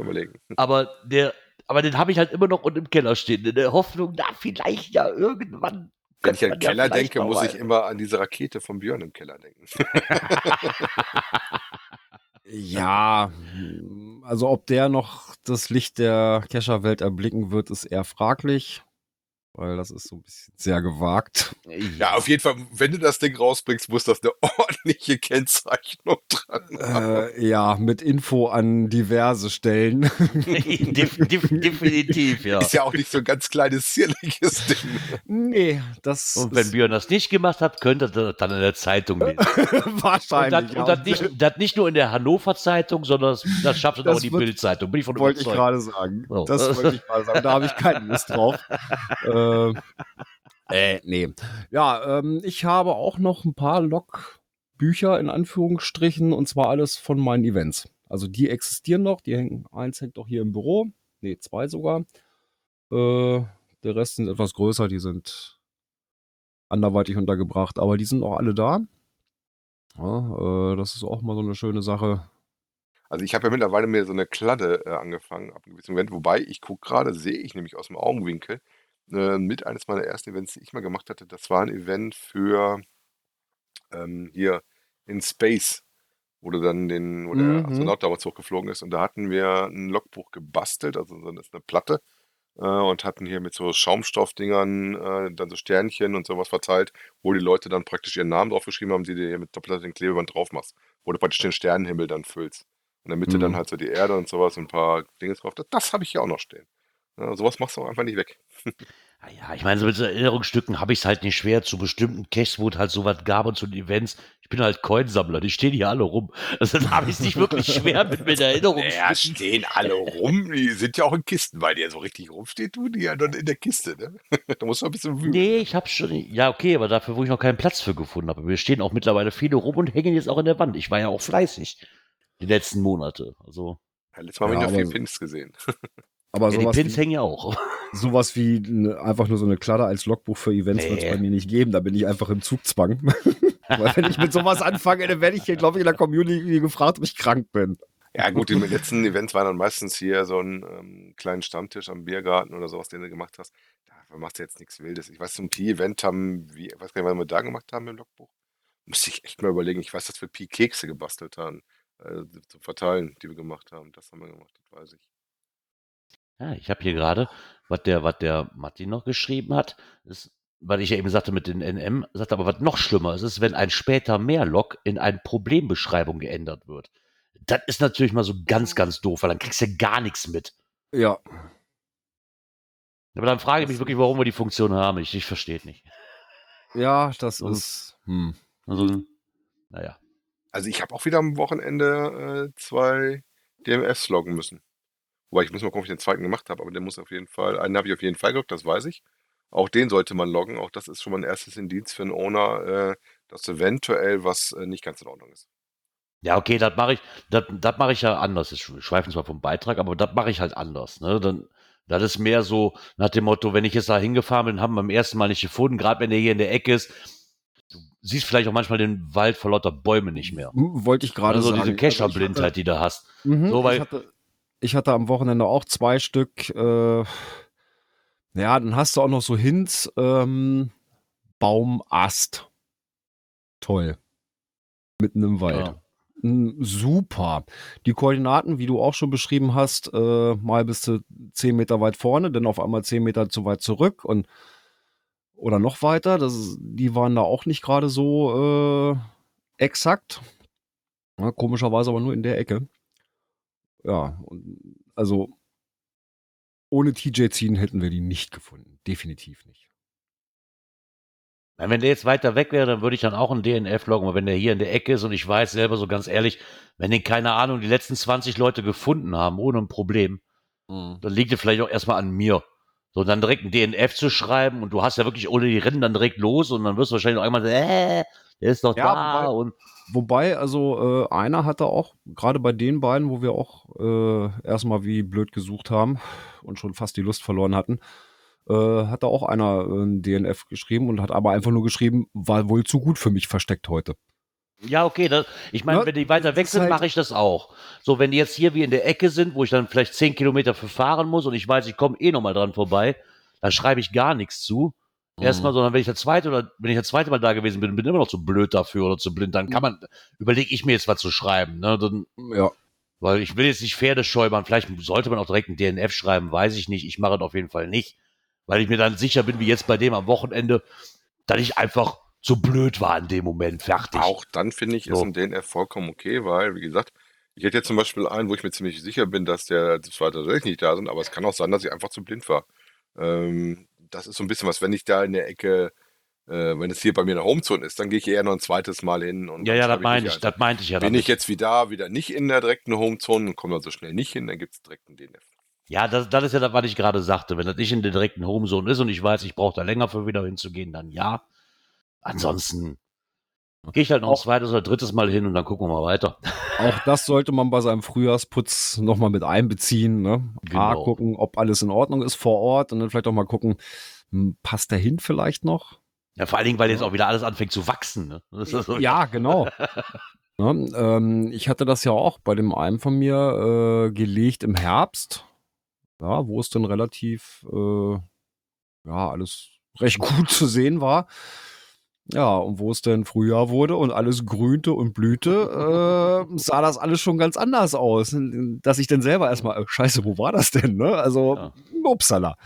S1: Aber der, aber den habe ich halt immer noch unten im Keller stehen. In der Hoffnung, da vielleicht ja irgendwann.
S3: Wenn ich an
S1: ja
S3: Keller
S1: vielleicht
S3: denke, muss ich immer an diese Rakete von Björn im Keller denken. [laughs]
S2: Ja, also ob der noch das Licht der Kescherwelt erblicken wird, ist eher fraglich, weil das ist so ein bisschen sehr gewagt.
S3: Ja, auf jeden Fall, wenn du das Ding rausbringst, muss das eine [laughs] ordentliche Kennzeichnung dran haben.
S2: Äh, ja, mit Info an diverse Stellen. [laughs]
S1: Def, def, definitiv, ja.
S3: Ist ja auch nicht so ein ganz kleines, zierliches Ding.
S2: nee, das
S1: Und wenn Björn das nicht gemacht hat, könnte er das dann in der Zeitung lesen. [laughs] Und
S2: wahrscheinlich.
S1: das, und das, nicht, das nicht nur in der Hannover Zeitung, sondern das, das schafft es
S2: Das
S1: auch in die Bildzeitung. Bin ich von
S2: wollte ich gerade sagen.
S1: So.
S2: Das wollte ich gerade sagen. Da habe ich keine Lust drauf. äh, [laughs] äh, nee. Ja, ähm, ich habe auch noch ein paar Logbücher in Anführungsstrichen und zwar alles von meinen Events. Also die existieren noch, die hängen, eins hängt auch hier im Büro, nee, zwei sogar. Äh, der Rest sind etwas größer, die sind anderweitig untergebracht, aber die sind auch alle da. Ja, äh, das ist auch mal so eine schöne Sache.
S3: Also ich habe ja mittlerweile mir so eine Kladde äh, angefangen ab einem gewissen Moment, wobei ich gucke gerade, sehe ich nämlich aus dem Augenwinkel, äh, mit eines meiner ersten Events, die ich mal gemacht hatte, das war ein Event für ähm, hier in Space, wo du dann den, wo der
S2: Mhm.
S3: Astronaut damals hochgeflogen ist und da hatten wir ein Logbuch gebastelt, also so eine, eine Platte äh, und hatten hier mit so Schaumstoffdingern äh, dann so Sternchen und sowas verteilt, wo die Leute dann praktisch ihren Namen draufgeschrieben haben, die du hier mit doppelter Klebeband drauf machst, wo du praktisch den Sternenhimmel dann füllst. In der Mitte dann
S2: Mhm.
S3: halt so die Erde und sowas und ein paar Dinge drauf. Das, das habe ich hier auch noch stehen. Ja, sowas machst du auch einfach nicht weg. [laughs]
S1: Ah Ja, ich meine, so mit Erinnerungsstücken habe ich es halt nicht schwer zu bestimmten Caches, wo es halt sowas gab und zu den Events. Ich bin halt Coinsammler, die stehen hier alle rum. Also da habe ich es nicht wirklich schwer mit, mit [laughs] Erinnerungsstücken.
S3: Ja, stehen alle rum. Die sind ja auch in Kisten, weil der so richtig rumsteht, tun die ja dann in der Kiste. Ne? [laughs] da musst du ein bisschen wühlen.
S1: Nee, ich habe schon. Ja, okay, aber dafür, wo ich noch keinen Platz für gefunden habe. Wir stehen auch mittlerweile viele rum und hängen jetzt auch in der Wand. Ich war ja auch fleißig die letzten Monate. Also,
S3: Ja, letztes Mal haben wir
S2: Ja,
S3: ja, viel Pins gesehen.
S2: Aber
S1: ja, die
S2: sowas
S1: Pins
S2: wie,
S1: hängen ja auch. [laughs]
S2: sowas wie ne, einfach nur so eine Kladde als Logbuch für Events wird es
S1: Nee.
S2: bei mir nicht geben. Da bin ich einfach im Zugzwang. [laughs] Weil wenn ich mit sowas anfange, dann werde ich hier, glaube ich, in der Community gefragt, ob ich krank bin.
S3: Ja, gut, die letzten Events waren dann meistens hier so ein ähm, kleinen Stammtisch am Biergarten oder sowas, den du gemacht hast. Da machst du jetzt nichts Wildes. Ich weiß, zum Pi-Event haben, wie, ich weiß gar nicht, was wir da gemacht haben im Logbuch. Müsste ich echt mal überlegen. Ich weiß, dass wir Pi-Kekse gebastelt haben. Äh, zum Verteilen, die wir gemacht haben. Das haben wir gemacht, das weiß ich.
S1: Ja, ich habe hier gerade, was der, was der Martin noch geschrieben hat, ist, weil ich ja eben sagte mit den NM, sagt aber, was noch schlimmer ist, ist, wenn ein später Mehrlog in eine Problembeschreibung geändert wird. Das ist natürlich mal so ganz, ganz doof, weil dann kriegst du gar nichts mit.
S2: Ja.
S1: Aber dann frage ich mich wirklich, warum wir die Funktion haben. Ich, ich verstehe es nicht.
S2: Ja, das
S1: So.
S2: ist. Hm.
S1: Also, naja.
S3: Also ich habe auch wieder am Wochenende äh, zwei DMFs loggen müssen. Wobei ich muss mal gucken, ob ich den zweiten gemacht habe, aber der muss auf jeden Fall, einen habe ich auf jeden Fall geloggt, das weiß ich. Auch den sollte man loggen. Auch das ist schon mal ein erstes Indiz für einen Owner, äh, dass eventuell was äh, nicht ganz in Ordnung ist.
S1: Ja, okay, das mache ich, das, das mache ich ja anders. Ich schweife zwar vom Beitrag, aber das mache ich halt anders. Ne? Dann, das ist mehr so nach dem Motto, wenn ich jetzt da hingefahren bin, haben wir beim ersten Mal nicht gefunden, gerade wenn der hier in der Ecke ist, du siehst vielleicht auch manchmal den Wald vor lauter Bäumen nicht mehr.
S2: Wollte ich gerade
S1: Also
S2: sagen.
S1: diese Cacher-Blindheit, die du hast.
S2: Mhm,
S1: So, weil-
S2: ich, hatte, ich hatte am Wochenende auch zwei Stück. Äh, ja, dann hast du auch noch so Hints. Ähm, Baumast. Toll. Mitten im Wald.
S1: Ja.
S2: Mm, Super. Die Koordinaten, wie du auch schon beschrieben hast, äh, mal bist du 10 Meter weit vorne, dann auf einmal 10 Meter zu weit zurück und oder noch weiter. Das, die waren da auch nicht gerade so äh, exakt. Ja, komischerweise aber nur in der Ecke. Ja, und, also ohne TJ ziehen hätten wir die nicht gefunden. Definitiv nicht.
S1: Wenn der jetzt weiter weg wäre, dann würde ich dann auch einen DNF loggen, aber wenn der hier in der Ecke ist und ich weiß selber so ganz ehrlich, wenn den, keine Ahnung, die letzten 20 Leute gefunden haben, ohne ein Problem, dann liegt es vielleicht auch erstmal an mir. So, dann direkt ein DNF zu schreiben und du hast ja wirklich ohne die Rennen dann direkt los und dann wirst du wahrscheinlich auch einmal sagen, äh, der ist doch
S2: Ja,
S1: da und
S2: Wobei, also äh, einer hatte auch, gerade bei den beiden, wo wir auch äh, erstmal wie blöd gesucht haben und schon fast die Lust verloren hatten, äh, hat da auch einer äh, ein DNF geschrieben und hat aber einfach nur geschrieben, war wohl zu gut für mich versteckt heute.
S1: Ja, okay. Das, ich meine,
S2: Ne,
S1: wenn die weiter weg sind,
S2: halt-
S1: mache ich das auch. So, wenn die jetzt hier wie in der Ecke sind, wo ich dann vielleicht 10 Kilometer für fahren muss und ich weiß, ich komme eh nochmal dran vorbei, dann schreibe ich gar nichts zu.
S2: Mhm.
S1: Erstmal, sondern wenn ich das zweite oder wenn ich das zweite Mal da gewesen bin, bin ich immer noch zu blöd dafür oder zu blind, dann kann man, überlege ich mir jetzt was zu schreiben. Ne? Dann,
S2: Ja.
S1: weil ich will jetzt nicht Pferde schäubern. Vielleicht sollte man auch direkt ein DNF schreiben, weiß ich nicht. Ich mache es auf jeden Fall nicht. Weil ich mir dann sicher bin, wie jetzt bei dem am Wochenende, dass ich einfach zu blöd war in dem Moment. Fertig.
S3: Auch dann finde ich, ist
S1: So.
S3: ein DNF vollkommen okay, weil, wie gesagt, ich hätte jetzt zum Beispiel einen, wo ich mir ziemlich sicher bin, dass der zwar tatsächlich nicht da sind, aber es kann auch sein, dass ich einfach zu blind war. Ähm, das ist so ein bisschen was, wenn ich da in der Ecke, äh, wenn es hier bei mir eine Homezone ist, dann gehe ich eher noch ein zweites Mal hin. Und
S1: ja, ja, das meinte ich,
S3: einfach.
S1: das meinte ich ja.
S3: Bin
S1: damit.
S3: ich jetzt wieder, wieder nicht in der direkten Homezone und komme da so schnell nicht hin, dann gibt es direkt einen DNF.
S1: Ja, das, das ist ja das, was ich gerade sagte. Wenn das nicht in der direkten Homezone ist und ich weiß, ich brauche da länger für wieder hinzugehen, dann ja. Ansonsten gehe ich halt noch ein zweites oder drittes Mal hin und dann gucken wir mal weiter.
S2: Auch das sollte man bei seinem Frühjahrsputz nochmal mit einbeziehen. Ne? A,
S1: Genau.
S2: gucken, ob alles in Ordnung ist vor Ort und dann vielleicht auch mal gucken, hm, passt der hin vielleicht noch?
S1: Ja, vor allen Dingen, weil jetzt auch wieder alles anfängt zu wachsen. Ne? So,
S2: Ja, genau. [laughs] ne, ähm, ich hatte das ja auch bei dem einen von mir äh, gelegt im Herbst, ja, wo es dann relativ, äh, ja, alles recht [laughs] gut zu sehen war. Ja, und wo es dann Frühjahr wurde und alles grünte und blühte, äh, sah das alles schon ganz anders aus. Dass ich dann selber erstmal, äh, scheiße, wo war das denn? Ne? Also,
S1: Ja.
S2: upsala.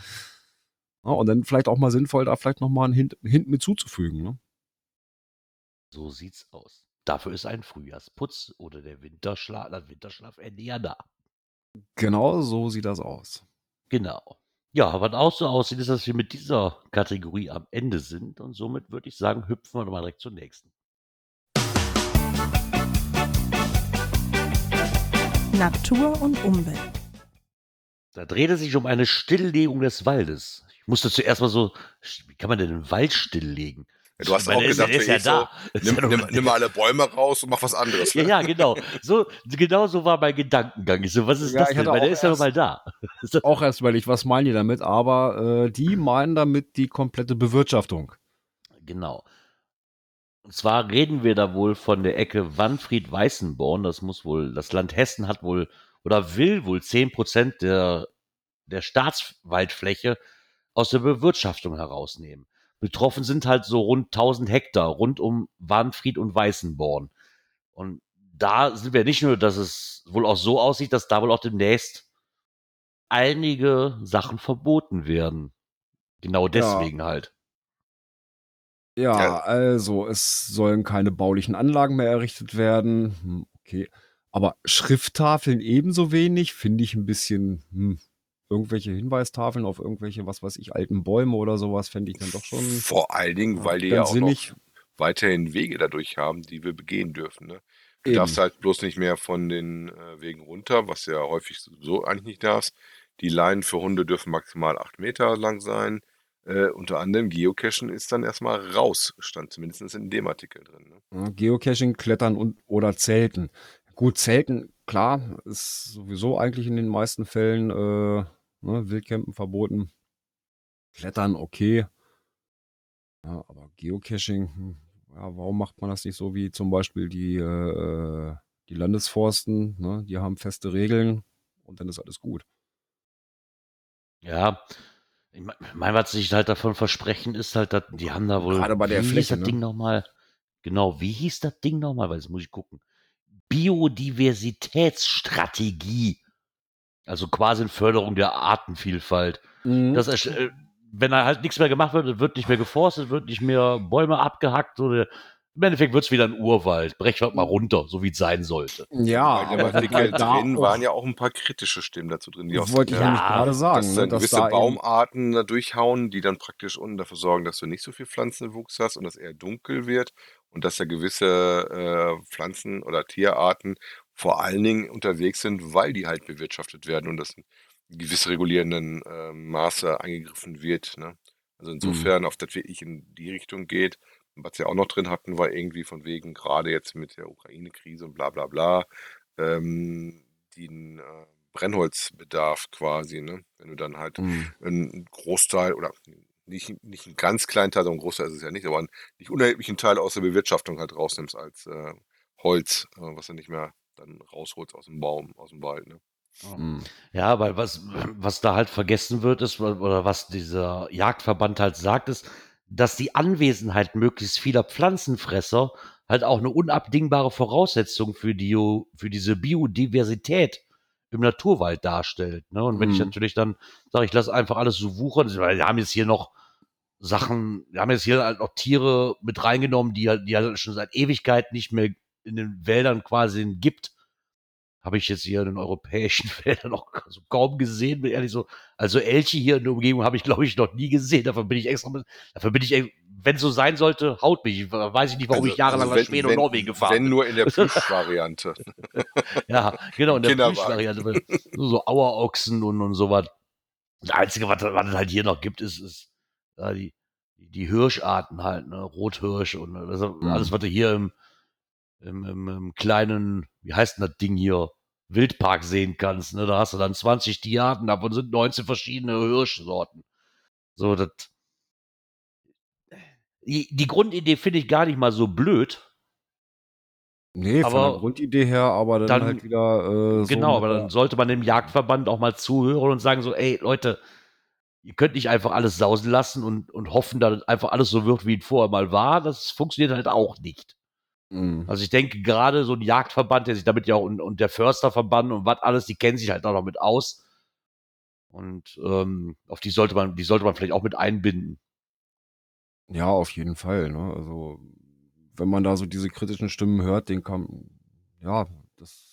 S2: Ja, und dann vielleicht auch mal sinnvoll, da vielleicht nochmal einen Hint, Hint mit zuzufügen. Ne?
S1: so sieht's aus. Dafür ist ein Frühjahrsputz oder der Winterschlaf, das Winterschlafende ja da.
S2: Genau so sieht das aus.
S1: Genau. Ja, was auch so aussieht, ist, dass wir mit dieser Kategorie am Ende sind und somit würde ich sagen, hüpfen wir mal direkt zur nächsten.
S4: Natur und Umwelt.
S1: Da dreht es sich um eine Stilllegung des Waldes. Ich musste zuerst mal so, wie kann man denn einen Wald stilllegen?
S3: Du hast
S1: Weil
S3: auch
S1: ist,
S3: gesagt,
S1: der ist
S3: wie
S1: ja
S3: ich
S1: da. Das ist
S3: Nimm,
S1: ja [laughs]
S3: nimm, nimm mal alle Bäume raus und mach was anderes.
S1: ja, ja, genau. So, genau so war mein Gedankengang. Ich so, was ist
S2: Ja,
S1: das
S2: ich
S1: denn? Weil der
S2: auch
S1: ist ja noch
S2: erst-
S1: mal da. [laughs] Ist
S2: Auch erst überlegt, was meinen die damit, aber äh, die meinen damit die komplette Bewirtschaftung.
S1: Genau. Und zwar reden wir da wohl von der Ecke Wanfried-Weißenborn. Das muss wohl, das Land Hessen hat wohl oder will wohl 10% der, der Staatswaldfläche aus der Bewirtschaftung herausnehmen. Betroffen sind halt so rund 1000 Hektar rund um Wanfried und Weißenborn. Und da sind wir nicht nur, dass es wohl auch so aussieht, dass da wohl auch demnächst einige Sachen verboten werden. Genau deswegen halt.
S2: Ja,
S3: Ja.
S2: also es sollen keine baulichen Anlagen mehr errichtet werden. Hm, okay. Aber Schrifttafeln ebenso wenig, finde ich ein bisschen, hm, irgendwelche Hinweistafeln auf irgendwelche, was weiß ich, alten Bäume oder sowas, fände ich dann doch schon
S3: Vor allen Dingen, weil die ja auch
S2: sinnig.
S3: noch weiterhin Wege dadurch haben, die wir begehen dürfen. Ne? Du
S2: Eben.
S3: darfst halt bloß nicht mehr von den äh, Wegen runter, was ja häufig so eigentlich nicht darfst. Die Leinen für Hunde dürfen maximal acht Meter lang sein. Äh, unter anderem Geocachen ist dann erstmal raus, stand zumindest in dem Artikel drin. Ne?
S2: Geocaching, Klettern und oder Zelten. Gut, Zelten, klar, ist sowieso eigentlich in den meisten Fällen äh, ne, Wildcampen verboten. Klettern, okay. Ja, aber Geocaching, hm, ja, warum macht man das nicht so wie zum Beispiel die, äh, die Landesforsten? Ne? Die haben feste Regeln und dann ist alles gut.
S1: Ja, ich meine, was sich halt davon versprechen, ist halt, dass die haben da wohl.
S2: Gerade bei der
S1: wie hieß
S2: Fläche,
S1: das
S2: ne?
S1: Ding nochmal? Genau, wie hieß das Ding nochmal? Weil das muss ich gucken. Biodiversitätsstrategie. Also quasi eine Förderung der Artenvielfalt.
S2: Mhm.
S1: Das, äh, wenn da halt nichts mehr gemacht wird, wird nicht mehr geforstet, wird nicht mehr Bäume abgehackt oder Im Endeffekt wird es wieder ein Urwald. Brechen wir mal runter, so wie es sein sollte.
S2: Ja, aber da
S3: drin waren ja auch ein paar kritische Stimmen dazu drin. Die auch
S2: wollte ich
S3: sagen,
S2: nämlich
S1: Ja,
S2: gerade sagen,
S3: dass
S2: ne,
S3: dann
S2: dass
S3: gewisse
S2: da
S3: Baumarten da durchhauen, die dann praktisch unten dafür sorgen, dass du nicht so viel Pflanzenwuchs hast und dass eher dunkel wird und dass ja gewisse äh, Pflanzen oder Tierarten vor allen Dingen unterwegs sind, weil die halt bewirtschaftet werden und das in gewisse regulierenden äh, Maße eingegriffen wird. Ne? Also insofern, auf das wirklich in die Richtung geht. Was wir auch noch drin hatten, war irgendwie von wegen, gerade jetzt mit der Ukraine-Krise und bla bla bla, ähm, den äh, Brennholzbedarf quasi, ne? Wenn du dann halt
S2: Mhm.
S3: einen Großteil oder nicht, nicht einen ganz kleinen Teil, sondern ein Großteil ist es ja nicht, aber einen nicht unerheblichen Teil aus der Bewirtschaftung halt rausnimmst als äh, Holz, äh, was du nicht mehr dann rausholst aus dem Baum, aus dem Wald. Ne?
S2: Mhm.
S1: Ja, weil was, was da halt vergessen wird, ist, oder was dieser Jagdverband halt sagt, ist, dass die Anwesenheit möglichst vieler Pflanzenfresser halt auch eine unabdingbare Voraussetzung für, die, für diese Biodiversität im Naturwald darstellt. Ne? Und wenn ich
S2: Mhm.
S1: natürlich dann sage, ich lasse einfach alles so wuchern, weil wir haben jetzt hier noch Sachen, wir haben jetzt hier halt noch Tiere mit reingenommen, die halt, die halt schon seit Ewigkeit nicht mehr in den Wäldern quasi gibt habe ich jetzt hier in den europäischen [laughs] Wäldern noch so kaum gesehen, bin ehrlich so. Also Elche hier in der Umgebung habe ich, glaube ich, noch nie gesehen. Dafür bin ich extra, dafür bin ich, wenn es so sein sollte, haut mich. Weiß ich nicht, warum
S3: Also-
S1: ich jahrelang
S3: also
S1: nach Schweden und Norwegen gefahren
S3: Wenn
S1: bin.
S3: nur in der [laughs] Plüschvariante.
S1: Ja, genau, in der. Plüschvariante. So, so Auerochsen und, und sowas. Das Einzige, was, was es halt hier noch gibt, ist, ist ja, die, die Hirscharten halt, ne? Rothirsche und das, alles, was du hier im, im, im, im kleinen, wie heißt denn das Ding hier, Wildpark sehen kannst. Ne? Da hast du dann 20 Tierarten, davon sind 19 verschiedene Hirschsorten. So, das. Die, die Grundidee finde ich gar nicht mal so blöd.
S2: Nee, von
S1: Aber
S2: der Grundidee her, aber dann,
S1: dann-
S2: halt wieder äh, so
S1: genau,
S2: mit
S1: aber dann sollte man dem Jagdverband auch mal zuhören und sagen so, ey, Leute, ihr könnt nicht einfach alles sausen lassen und, und hoffen, dass einfach alles so wird, wie es vorher mal war. Das funktioniert halt auch nicht.
S2: Mhm.
S1: Also ich denke, gerade so ein Jagdverband, der sich damit ja auch und, und der Försterverband und was alles, die kennen sich halt auch noch mit aus. Und ähm, auf die sollte man, die sollte man vielleicht auch mit einbinden.
S2: Ja, auf jeden Fall. Ne? Also, wenn man da so diese kritischen Stimmen hört, den kann, ja, das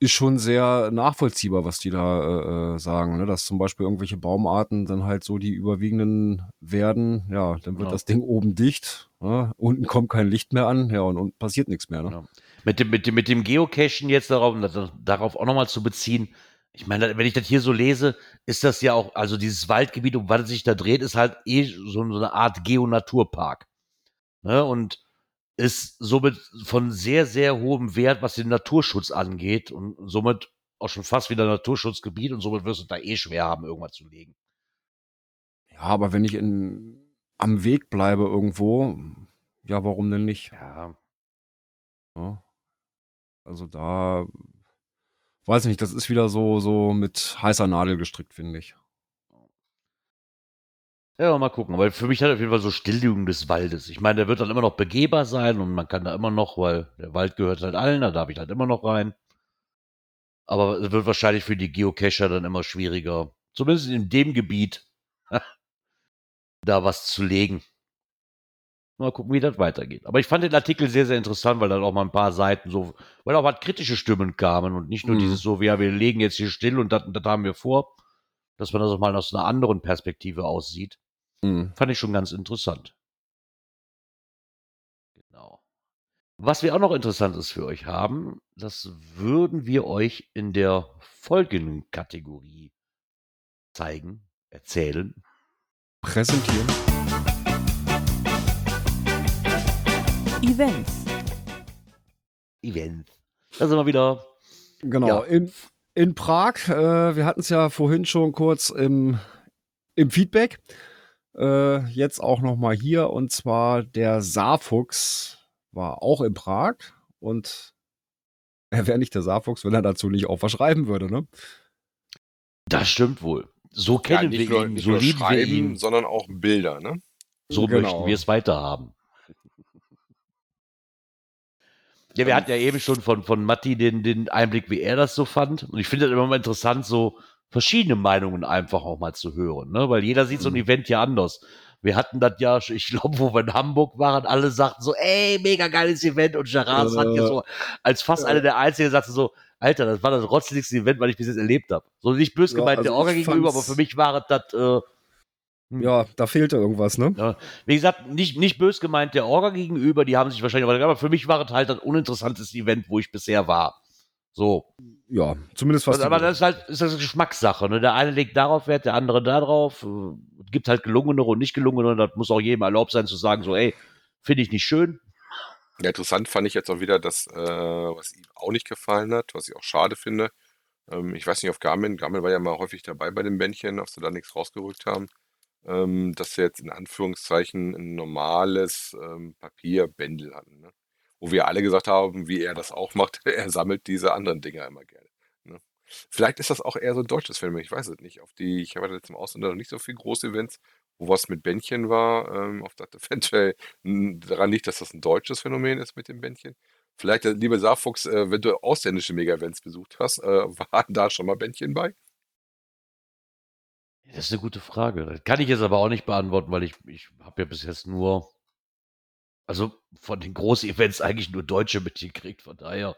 S2: ist schon sehr nachvollziehbar, was die da äh, äh, sagen. Ne? Dass zum Beispiel irgendwelche Baumarten dann halt so die überwiegenden werden. Ja, dann wird
S1: Ja.
S2: das Ding oben dicht. Ne? Unten kommt kein Licht mehr an. Ja, und unten passiert nichts mehr. Ne?
S1: Ja. Mit dem, mit dem, mit dem Geocachen jetzt darauf, darauf auch nochmal zu beziehen. Ich meine, wenn ich das hier so lese, ist das ja auch, also dieses Waldgebiet, um was es sich da dreht, ist halt eh so, so eine Art Geonaturpark. Ne? Und ist somit von sehr, sehr hohem Wert, was den Naturschutz angeht und somit auch schon fast wieder Naturschutzgebiet und somit wirst du da eh schwer haben, irgendwas zu legen.
S2: Ja, aber wenn ich in, am Weg bleibe irgendwo, ja, warum denn nicht?
S1: Ja,
S2: Ja. Also da weiß ich nicht, das ist wieder so, so mit heißer Nadel gestrickt, finde ich.
S1: Ja, mal gucken. Aber für mich hat auf jeden Fall so Stilllegung des Waldes. Ich meine, der wird dann immer noch begehbar sein und man kann da immer noch, weil der Wald gehört halt allen, da darf ich halt immer noch rein. Aber es wird wahrscheinlich für die Geocacher dann immer schwieriger, zumindest in dem Gebiet, [laughs] da was zu legen. Mal gucken, wie das weitergeht. Aber ich fand den Artikel sehr, sehr interessant, weil dann auch mal ein paar Seiten so, weil auch mal kritische Stimmen kamen und nicht nur
S2: Mhm.
S1: dieses so, ja, wir legen jetzt hier still und das, und das haben wir vor, dass man das auch mal aus einer anderen Perspektive aussieht.
S2: Mhm.
S1: Fand ich schon ganz interessant. Genau. Was wir auch noch Interessantes für euch haben, das würden wir euch in der folgenden Kategorie zeigen, erzählen.
S2: Präsentieren.
S4: Events.
S1: Event. Da sind wir wieder.
S2: Genau,
S1: Ja.
S2: in, in Prag. Äh, wir hatten es ja vorhin schon kurz im, im Feedback. Äh, jetzt auch noch mal hier. Und zwar der Saarfuchs war auch in Prag. Und [laughs] er wäre nicht der Saarfuchs, wenn er dazu nicht auch was schreiben würde. Ne?
S1: Das stimmt wohl. So
S3: Ja,
S1: kennen
S3: nicht
S1: wir
S3: nur,
S1: ihn,
S3: nicht
S1: so
S3: nur
S1: lieben wir
S3: schreiben,
S1: ihn,
S3: sondern auch Bilder, ne?
S1: so
S2: Genau.
S1: möchten wir es weiterhaben. [laughs] Ja, wir hatten ja eben schon von, von Matti den, den Einblick, wie er das so fand. Und ich finde es immer mal interessant, so verschiedene Meinungen einfach auch mal zu hören, ne? Weil jeder sieht so ein
S2: Mhm.
S1: Event ja anders. Wir hatten das ja, ich glaube, wo wir in Hamburg waren, alle sagten so, ey, mega geiles Event und Gerard hat ja
S2: Äh,
S1: so, als fast einer der Einzigen, sagte so, Alter, das war das rotzligste Event, was ich bis jetzt erlebt habe. So nicht böse
S2: Ja,
S1: gemeint
S2: also
S1: der Orga gegenüber, aber für mich war das, äh,
S2: Ja, da fehlte irgendwas, ne?
S1: ja, wie gesagt, nicht, nicht böse gemeint der Orga gegenüber, die haben sich wahrscheinlich, aber für mich war es halt das uninteressanteste Event, wo ich bisher war. So.
S2: Ja, zumindest was.
S1: Also, aber das ist halt ist das Geschmackssache. Ne? Der eine legt darauf Wert, der andere darauf. Äh, Es gibt halt gelungenere und nicht gelungenere. Das muss auch jedem erlaubt sein zu sagen, so, ey, finde ich nicht schön.
S3: Ja, interessant fand ich jetzt auch wieder, dass, äh, was ihm auch nicht gefallen hat, was ich auch schade finde. Ähm, ich weiß nicht, auf Garmin, Garmin war ja mal häufig dabei bei den Bändchen, ob sie da nichts rausgerückt haben, ähm, dass sie jetzt in Anführungszeichen ein normales ähm, Papierbändel hatten. Ne? Wo wir alle gesagt haben, wie er das auch macht, [laughs] er sammelt diese anderen Dinger immer gerne. Ne? Vielleicht ist das auch eher so ein deutsches Phänomen, ich weiß es nicht. Auf die, ich habe jetzt im Ausland noch nicht so viele große Events, wo was mit Bändchen war, ähm, auf das [laughs] eventuell n- daran liegt, dass das ein deutsches Phänomen ist mit dem Bändchen. Vielleicht, äh, liebe Saarfuchs, äh, wenn du ausländische Mega-Events besucht hast, äh, [laughs] waren da schon mal Bändchen bei?
S1: Das ist eine gute Frage. Das kann ich jetzt aber auch nicht beantworten, weil ich, ich habe ja bis jetzt nur, also von den großen Events eigentlich nur Deutsche mitgekriegt. Von daher,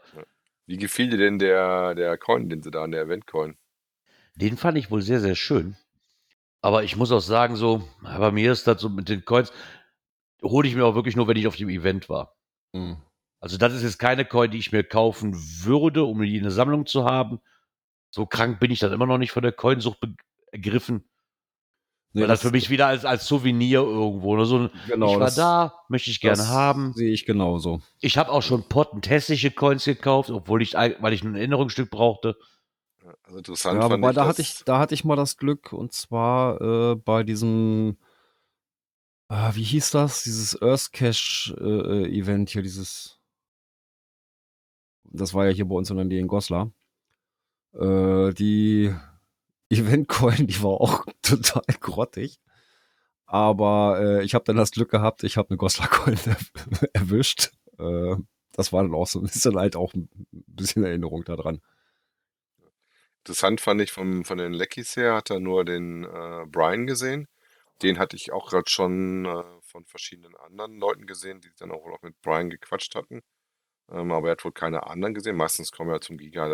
S3: Wie gefiel dir denn der, der Coin, den sie da an der Event-Coin?
S1: den fand ich wohl sehr, sehr schön. Aber ich muss auch sagen, so, bei mir ist das so mit den Coins, hole ich mir auch wirklich nur, wenn ich auf dem Event war.
S2: Mhm.
S1: Also das ist jetzt keine Coin, die ich mir kaufen würde, um die in eine Sammlung zu haben. So krank bin ich dann immer noch nicht von der Coinsucht begriffen.
S2: Nee,
S1: weil das für mich wieder als, als Souvenir irgendwo. Ne? So,
S2: genau,
S1: ich war
S2: das-
S1: da, möchte ich gerne
S2: das
S1: haben.
S2: Sehe ich genauso.
S1: Ich habe auch schon potentestische Coins gekauft, obwohl ich, weil ich ein Erinnerungsstück brauchte.
S3: Also interessant
S2: Ja,
S3: ich,
S2: da hatte ich, da hatte ich mal das Glück und zwar äh, bei diesem, ah, wie hieß das? Dieses Earth äh, äh, Event hier, dieses, das war ja hier bei uns in der Nähe in Goslar. Äh, die Event-Coin, die war auch [laughs] total grottig. Aber äh, ich habe dann das Glück gehabt, ich habe eine Goslar-Coin [laughs] er erwischt. Äh, das war dann auch so ein bisschen halt auch ein bisschen Erinnerung daran.
S3: Interessant fand ich vom, von den Leckies her, hat er nur den äh, Brian gesehen. Den hatte ich auch gerade schon äh, von verschiedenen anderen Leuten gesehen, die dann auch noch mit Brian gequatscht hatten. Ähm, aber er hat wohl keine anderen gesehen. Meistens kommen ja zum Giga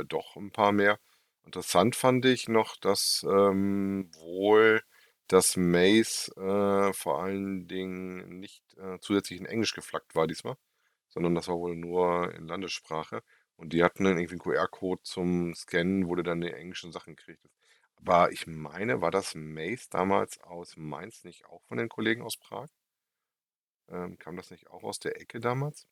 S3: äh, doch ein paar mehr. Interessant fand ich noch, dass ähm, wohl das Maze äh, vor allen Dingen nicht äh, zusätzlich in Englisch geflaggt war diesmal, sondern das war wohl nur in Landessprache. Und die hatten dann irgendwie einen QR-Code zum Scannen, wo du dann die englischen Sachen kriegst. Aber ich meine, war das Maze damals aus Mainz nicht auch von den Kollegen aus Prag? Ähm, kam das nicht auch aus der Ecke damals?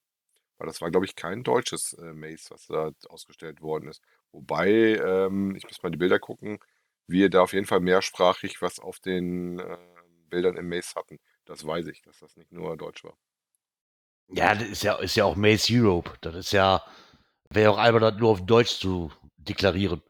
S3: Weil das war, glaube ich, kein deutsches äh, Maze, was da ausgestellt worden ist. Wobei, ähm, ich muss mal die Bilder gucken, wir da auf jeden Fall mehrsprachig was auf den äh, Bildern im Maze hatten. Das weiß ich, dass das nicht nur Deutsch war.
S1: Ja, das ist ja, ist ja auch Maze Europe. Das ist ja, wäre auch albern, das nur auf Deutsch zu deklarieren.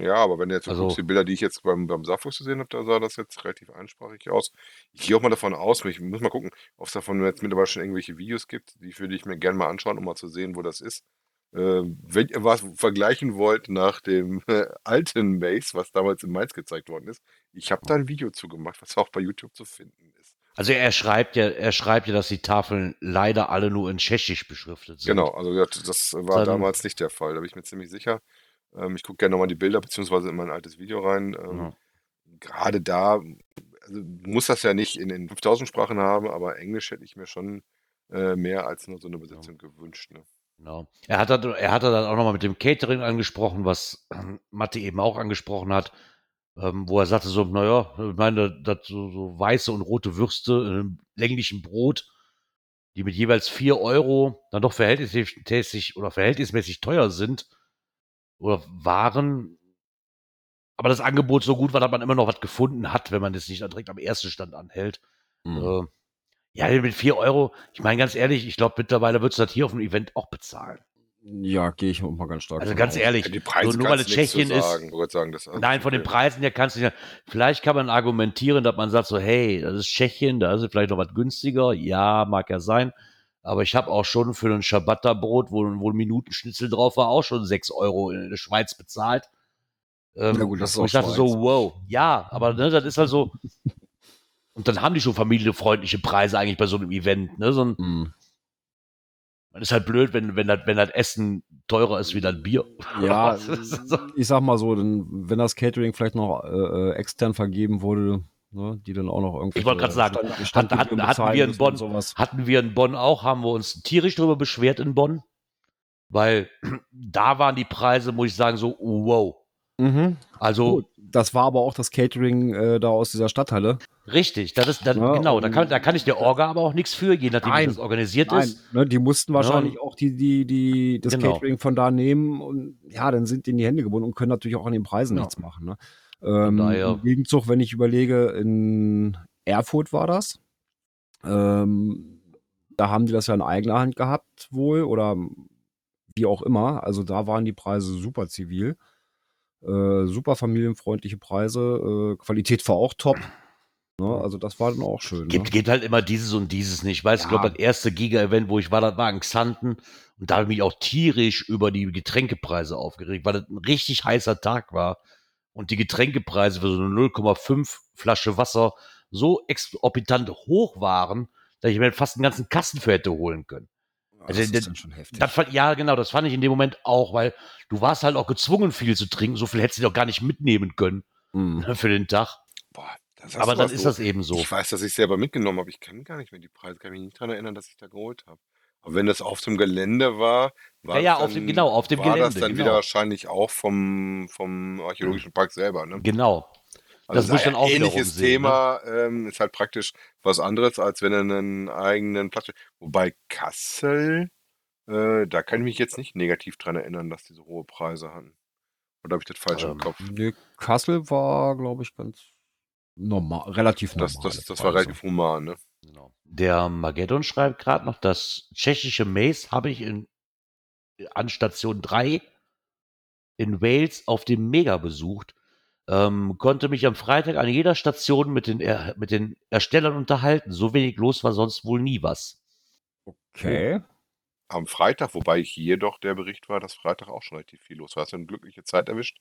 S3: Ja, aber wenn du jetzt so
S1: Also-
S3: guckst, die Bilder, die ich jetzt beim, beim Saarfuchs gesehen habe, da sah das jetzt relativ einsprachig aus. Ich gehe auch mal davon aus, ich muss mal gucken, ob es davon jetzt mittlerweile schon irgendwelche Videos gibt, die würde ich mir gerne mal anschauen, um mal zu sehen, wo das ist. Äh, wenn ihr was vergleichen wollt nach dem äh, alten Maze, was damals in Mainz gezeigt worden ist, ich habe da ein Video zu gemacht, was auch bei YouTube zu finden ist.
S1: Also er schreibt ja, er schreibt ja, dass die Tafeln leider alle nur in Tschechisch beschriftet sind.
S3: Genau, also das, das war
S1: Dann-
S3: damals nicht der Fall, da bin ich mir ziemlich sicher. Ähm, ich gucke gerne nochmal die Bilder, beziehungsweise in mein altes Video rein. Ähm,
S1: Ja.
S3: gerade da, also du musst das ja nicht in, in 5000 Sprachen haben, aber Englisch hätte ich mir schon äh, mehr als nur so eine Übersetzung gewünscht. Ne?
S1: Genau. Er hat, er hatte dann auch nochmal mit dem Catering angesprochen, was [clears throat] Mathe eben auch angesprochen hat, ähm, wo er sagte so, naja, ich meine, das so, so weiße und rote Würste in einem länglichen Brot, die mit jeweils 4 Euro dann doch verhältnismäßig oder verhältnismäßig teuer sind oder waren, aber das Angebot so gut war, dass man immer noch was gefunden hat, wenn man das nicht direkt am ersten Stand anhält. Äh, ja, mit 4 Euro, ich meine ganz ehrlich, ich glaube mittlerweile würdest du das hier auf dem Event auch bezahlen.
S2: Ja, gehe ich mal ganz stark.
S1: Also ganz
S2: aus.
S1: ehrlich,
S3: Ja, die Preise
S1: so, nur weil es Tschechien ist.
S3: sagen. Ich wollte sagen, das
S1: Nein, von den Preisen her kannst du nicht. Vielleicht kann man argumentieren, dass man sagt so, hey, das ist Tschechien, da ist es vielleicht noch was günstiger. Ja, mag ja sein. Aber ich habe auch schon für ein Ciabatta-Brot, wo, wo ein Minutenschnitzel drauf war, auch schon 6 Euro in der Schweiz bezahlt. Ähm,
S2: Ja gut, das ist auch
S1: ich dachte
S2: Schweiz.
S1: so, wow. Ja, aber ne, das ist halt so. Und dann haben die schon familienfreundliche Preise eigentlich bei so einem Event. Ne? So ein,
S2: Mhm.
S1: man ist halt blöd, wenn, wenn, das, wenn das Essen teurer ist wie das Bier.
S2: Ja, [laughs] ich sag mal so, denn, wenn das Catering vielleicht noch äh, äh, extern vergeben wurde, ne, die dann auch noch irgendwie.
S1: Ich wollte gerade sagen, hatten- hatten- hatten wir in Bonn-. Hatten wir in Bonn auch, haben wir uns tierisch darüber beschwert in Bonn. Weil [clears throat] da waren die Preise, muss ich sagen, so wow.
S2: Mhm.
S1: Also
S2: Gut, das war aber auch das Catering äh, da aus dieser Stadthalle.
S1: richtig, das ist dann,
S2: Ja,
S1: genau, da kann, da kann ich der Orga aber auch nichts für, je nachdem, wie
S2: Nein,
S1: das organisiert
S2: Nein,
S1: ist.
S2: ne, die mussten wahrscheinlich
S1: Ja.
S2: auch die, die, die, das
S1: Genau.
S2: Catering von da nehmen und ja, dann sind denen die Hände gebunden und können natürlich auch an den Preisen
S1: Ja.
S2: nichts machen. Ne? Ähm,
S1: daher-
S2: Im Gegenzug, wenn ich überlege, in Erfurt war das. Ähm, da haben die das ja in eigener Hand gehabt, wohl, oder wie auch immer. Also da waren die Preise super zivil. Äh, super familienfreundliche Preise. Äh, Qualität war auch top. Ne? Also das war dann auch schön.
S1: Gibt,
S2: ne?
S1: gibt halt immer dieses und dieses nicht. Ich weiß, ich
S2: Ja.
S1: glaube, das erste Giga-Event, wo ich war, das war in Xanten. Und da habe ich mich auch tierisch über die Getränkepreise aufgeregt, weil das ein richtig heißer Tag war. Und die Getränkepreise für so eine 0,5 Flasche Wasser so exorbitant hoch waren, dass ich mir fast einen ganzen Kasten für hätte holen können. Also
S2: das ist dann schon heftig.
S1: Das ja, genau, das fand ich in dem Moment auch, weil du warst halt auch gezwungen, viel zu trinken. So viel hättest du doch gar nicht mitnehmen können
S2: Mhm.
S1: für den Tag.
S3: Boah, das
S1: Aber dann ist
S3: so.
S1: das eben so.
S3: Ich weiß, dass ich selber mitgenommen habe. Ich kann gar nicht mehr die Preise, kann mich nicht daran erinnern, dass ich da geholt habe. Aber wenn das auf dem Gelände war, war
S1: Ja, ja,
S3: das
S1: auf
S3: dann,
S1: dem- genau, auf dem
S3: war das
S1: Gelände,
S3: dann
S1: genau.
S3: wieder wahrscheinlich auch vom, vom Archäologischen Park selber. Ne?
S1: Genau.
S3: Also
S1: das muss dann auch
S3: ähnliches
S1: sehen, ne?
S3: Thema ähm, ist halt praktisch was anderes, als wenn er einen eigenen Platz. Wobei Kassel, äh, da kann ich mich jetzt nicht negativ dran erinnern, dass die so hohe Preise hatten. Oder habe ich das falsch
S1: Ähm,
S3: im Kopf?
S2: Nee, Kassel war, glaube ich, ganz normal, relativ normal.
S3: Das, das, das war relativ human, ne?
S1: Genau. Der Mageddon schreibt gerade noch, das tschechische Maze habe ich in, an Station 3 in Wales auf dem Mega besucht. Ähm, konnte mich am Freitag an jeder Station mit den, er, mit den Erstellern unterhalten. So wenig los war sonst wohl nie was.
S2: Okay.
S3: Am Freitag, wobei hier doch der Bericht war, dass Freitag auch schon relativ viel los war. Hast du eine glückliche Zeit erwischt?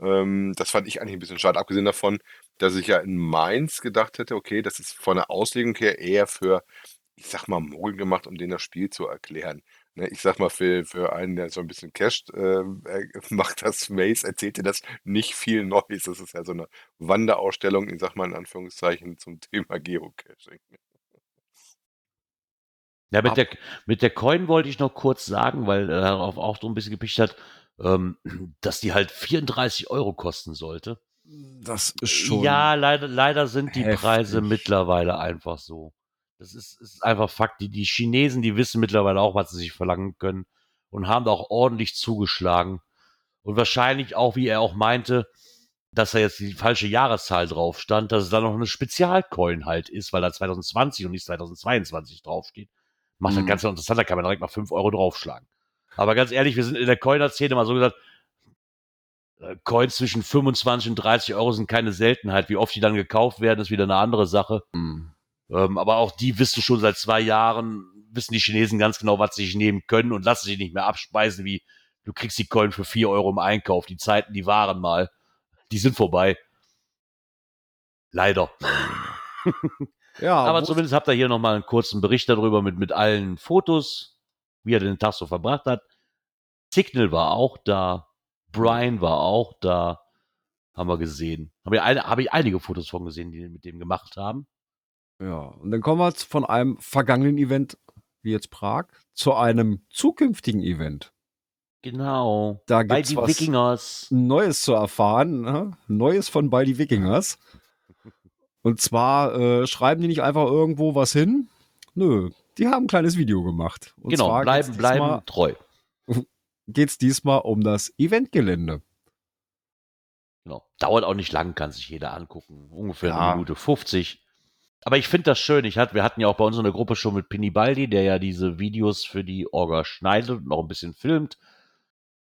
S3: Ähm, das fand ich eigentlich ein bisschen schade, abgesehen davon, dass ich ja in Mainz gedacht hätte, okay, das ist von der Auslegung her eher für, ich sag mal, Mogel gemacht, um denen das Spiel zu erklären. Ne, ich sag mal, für, für einen, der so ein bisschen casht, ähm, er [laughs] macht das Maze, erzählt dir das nicht viel Neues. Das ist ja so eine Wanderausstellung, ich sag mal in Anführungszeichen, zum Thema Geocaching.
S1: Ja, mit
S2: Ab-
S1: der, mit der Coin wollte ich noch kurz sagen, weil er darauf auch so ein bisschen gepicht hat, ähm, [clears throat] dass die halt 34 Euro kosten sollte.
S2: Das ist schon.
S1: Ja, leider, leider sind die
S2: heftig.
S1: Preise mittlerweile einfach so. Das ist, ist einfach Fakt. Die, die Chinesen, die wissen mittlerweile auch, was sie sich verlangen können und haben da auch ordentlich zugeschlagen. Und wahrscheinlich auch, wie er auch meinte, dass da jetzt die falsche Jahreszahl drauf stand, dass es da noch eine Spezialcoin halt ist, weil da 2020 und nicht 2022 draufsteht. Macht das
S2: Mhm.
S1: Ganze interessant, da kann man direkt mal 5 Euro draufschlagen. Aber ganz ehrlich, wir sind in der Coiner-Szene mal so gesagt, äh, Coins zwischen 25 und 30 Euro sind keine Seltenheit. Wie oft die dann gekauft werden, ist wieder eine andere Sache.
S2: Hm.
S1: Ähm, aber auch die wissen schon seit zwei Jahren, wissen die Chinesen ganz genau, was sie sich nehmen können und lassen sich nicht mehr abspeisen, wie du kriegst die Coin für 4 Euro im Einkauf. Die Zeiten, die waren mal. Die sind vorbei. Leider. [laughs]
S2: Ja,
S1: Aber zumindest habt ihr hier nochmal einen kurzen Bericht darüber mit, mit allen Fotos, wie er den Tag so verbracht hat. Signal war auch da. Brian war auch da. Haben wir gesehen. Habe ich, eine, habe ich einige Fotos von gesehen, die mit dem gemacht haben.
S2: Ja, und dann kommen wir jetzt von einem vergangenen Event, wie jetzt Prag, zu einem zukünftigen Event.
S1: Genau.
S2: Da
S1: Bei
S2: gibt's
S1: die Wikingers.
S2: Neues zu erfahren. Ne? Neues von bei die Wikingers. Und zwar äh, schreiben die nicht einfach irgendwo was hin. Nö, die haben ein kleines Video gemacht. Und
S1: genau, bleiben,
S2: geht's
S1: bleiben
S2: Diesmal,
S1: treu. [laughs]
S2: geht's diesmal um das Eventgelände.
S1: Genau. Dauert auch nicht lang, kann sich jeder angucken. Ungefähr
S2: Ja.
S1: eine Minute 50. Aber ich finde das schön. Ich hatte, wir hatten ja auch bei uns in der Gruppe schon mit Pinibaldi, der ja diese Videos für die Orga schneidet und noch ein bisschen filmt.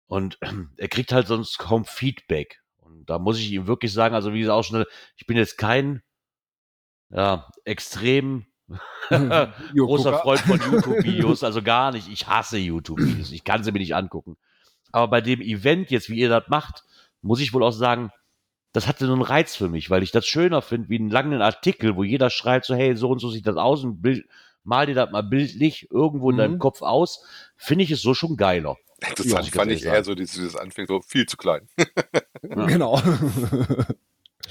S1: Und [clears throat] er kriegt halt sonst kaum Feedback. Und da muss ich ihm wirklich sagen, also wie gesagt auch schon, ich bin jetzt kein ja, extrem [laughs] [laughs] großer. Freund von YouTube-Videos, also gar nicht. Ich hasse YouTube-Videos. Ich kann sie mir nicht angucken. Aber bei dem Event jetzt, wie ihr das macht, muss ich wohl auch sagen, das hatte so einen Reiz für mich, weil ich das schöner finde, wie einen langen Artikel, wo jeder schreibt so, hey, so und so sieht das aus und bild, mal dir das mal bildlich irgendwo in
S2: Mhm.
S1: deinem Kopf aus, finde ich es so schon geiler.
S3: Das
S1: Ja,
S3: fand,
S1: ich
S3: fand ich eher so, dieses, dieses Anfängt so viel zu klein. [laughs]
S1: Ja.
S2: Genau.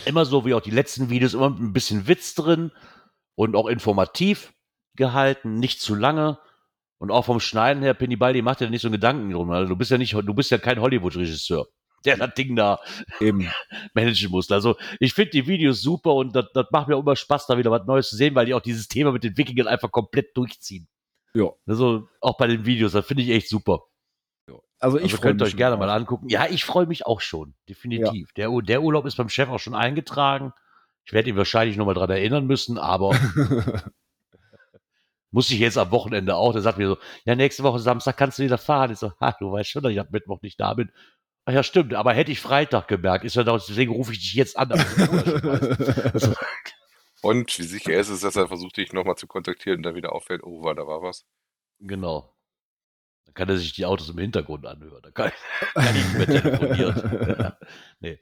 S1: Immer so wie auch die letzten Videos, immer ein bisschen Witz drin und auch informativ gehalten, nicht zu lange. Und auch vom Schneiden her, Pennybaldi macht ja nicht so Gedanken drum. Also du bist ja nicht, du bist ja kein Hollywood-Regisseur, der das Ding da
S2: Eben. [laughs]
S1: managen muss. Also ich finde die Videos super und das, das macht mir auch immer Spaß, da wieder was Neues zu sehen, weil die auch dieses Thema mit den Wikingern einfach komplett durchziehen.
S2: Ja.
S1: Also auch bei den Videos, das finde ich echt super.
S2: Also ich
S1: Also
S2: freu
S1: könnt ihr
S2: mich
S1: euch gerne mal angucken. Ja, ich freue mich auch schon, definitiv. Der, Ur- der Urlaub ist beim Chef auch schon eingetragen. Ich werde ihn wahrscheinlich nochmal dran erinnern müssen, aber [laughs] muss ich jetzt am Wochenende auch. Der sagt mir so, ja, nächste Woche Samstag kannst du wieder fahren. Ich so, ha, du weißt schon, dass ich ab Mittwoch nicht da bin. Ach ja, stimmt, aber hätte ich Freitag gemerkt, ist ja doch, deswegen rufe ich dich jetzt an. [laughs] Also,
S3: Und wie sicher ist es, dass er versucht, dich nochmal zu kontaktieren und dann wieder auffällt, oh, war, da war was.
S1: genau. Dann kann er sich die Autos im Hintergrund anhören. Dann kann, kann ich nicht mehr telefonieren. [laughs] nee.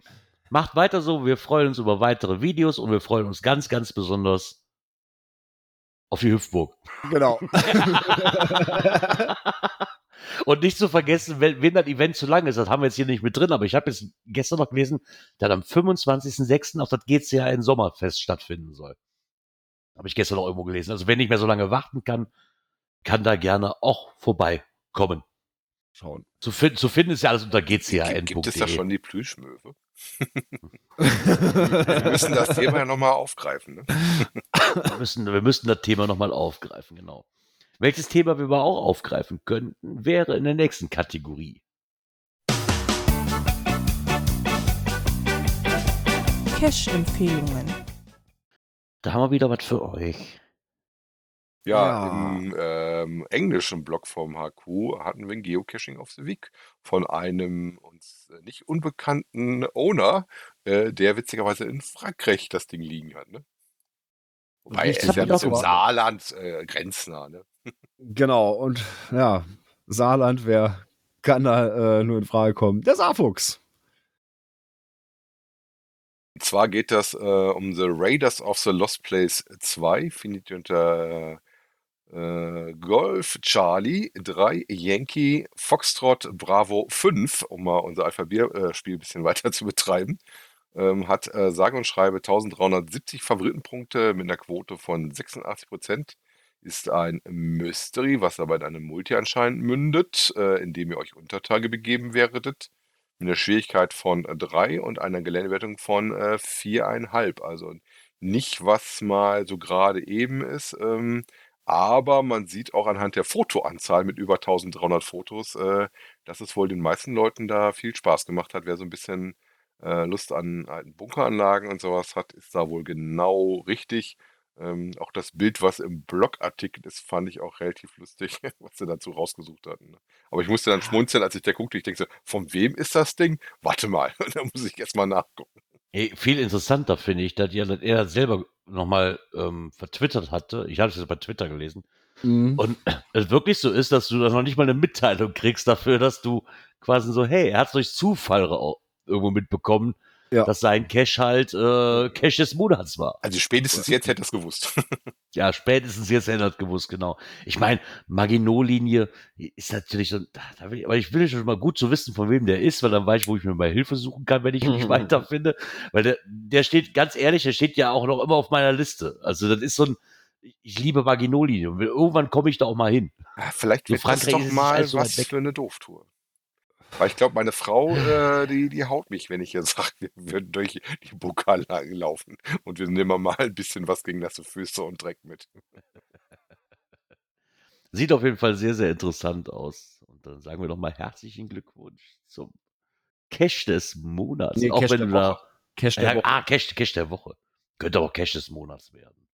S1: Macht weiter so. Wir freuen uns über weitere Videos und wir freuen uns ganz, ganz besonders auf die Hüpfburg.
S2: genau. [laughs]
S1: Und nicht zu vergessen, wenn, wenn das Event zu lang ist, das haben wir jetzt hier nicht mit drin, aber ich habe jetzt gestern noch gelesen, dass am 25.06. auch das GCA Sommerfest stattfinden soll. Habe ich gestern noch irgendwo gelesen. Also wenn ich mehr so lange warten kann, kann da gerne auch vorbeikommen.
S2: Schauen.
S1: Zu, fin zu finden ist ja alles unter gcan.de.
S3: Gibt, gibt es da schon die Plüschmöwe? [laughs] Wir müssen das Thema ja nochmal aufgreifen. Ne?
S1: wir, müssen, wir müssen das Thema nochmal aufgreifen, genau. Welches Thema wir aber auch aufgreifen könnten, wäre in der nächsten Kategorie.
S4: Cash-Empfehlungen.
S1: Da haben wir wieder was für euch.
S3: Ja,
S2: Ja.
S3: im ähm, englischen Blog vom HQ hatten wir ein Geocaching of the Week von einem uns äh, nicht unbekannten Owner, äh, der witzigerweise in Frankreich das Ding liegen hat. Ne? Wobei er ist ja bis im Saarland äh, grenznah. Ne?
S2: Genau, und ja, Saarland, wer kann da äh, nur in Frage kommen? Der Saarfuchs.
S3: Und zwar geht das äh, um The Raiders of the Lost Place 2, findet ihr unter äh, Golf Charlie 3 Yankee Foxtrot Bravo 5, um mal unser Alphabetspiel ein bisschen [laughs] weiter zu betreiben. Ähm, hat äh, sage und schreibe 1370 Favoritenpunkte mit einer Quote von 86%. Ist ein Mystery, was aber in einem Multi anscheinend mündet, äh, in dem ihr euch unter Tage begeben werdet mit einer Schwierigkeit von 3 und einer Geländewertung von äh, 4,5. Also nicht, was mal so gerade eben ist. Ähm, aber man sieht auch anhand der Fotoanzahl mit über 1300 Fotos, äh, dass es wohl den meisten Leuten da viel Spaß gemacht hat. Wer so ein bisschen äh, Lust an alten Bunkeranlagen und sowas hat, ist da wohl genau richtig. Ähm, auch das Bild, was im Blogartikel ist, fand ich auch relativ lustig, [laughs] was sie dazu rausgesucht hatten. Ne? Aber ich musste dann schmunzeln, als ich da guckte. Ich denke so, von wem ist das Ding? Warte mal, [laughs] da muss ich erst mal nachgucken.
S1: Ey, viel interessanter finde ich, dass er, dass er selber nochmal ähm, vertwittert hatte. Ich habe es jetzt bei Twitter gelesen.
S2: Mhm.
S1: Und [clears throat] es wirklich so ist, dass du dann noch nicht mal eine Mitteilung kriegst dafür, dass du quasi so, hey, er hat es durch Zufall irgendwo mitbekommen,
S2: Ja.
S1: dass sein Cash halt äh, Cash des Monats war.
S3: Also spätestens jetzt hätte er es gewusst. [laughs]
S1: Ja, spätestens jetzt hätte er das gewusst, genau. Ich meine, Maginot-Linie ist natürlich so, da, will ich, aber ich will schon mal gut zu wissen, von wem der ist, weil dann weiß ich, wo ich mir mal Hilfe suchen kann, wenn ich nicht [laughs] weiterfinde. Weil der, der steht, ganz ehrlich, der steht ja auch noch immer auf meiner Liste. Also das ist so ein, ich liebe Maginot-Linie. Und Irgendwann komme ich da auch mal hin.
S3: Ja, vielleicht
S1: So
S3: wird
S1: Frankreich
S3: das doch mal
S1: weit
S3: was
S1: weg.
S3: für eine Dooftour. Weil ich glaube, meine Frau, äh, die, die haut mich, wenn ich ihr [laughs] sage, wir würden durch die Bunkeranlagen laufen und wir nehmen mal ein bisschen was gegen nasse Füße und Dreck mit.
S1: Sieht auf jeden Fall sehr, sehr interessant aus. Und dann sagen wir doch mal herzlichen Glückwunsch zum Cash des Monats.
S2: Nee,
S1: auch
S2: Cash
S1: wenn
S2: der
S1: du da.
S2: Woche. Cash der Woche.
S1: ah, Cash, Cash der Woche. Könnte auch Cash des Monats werden.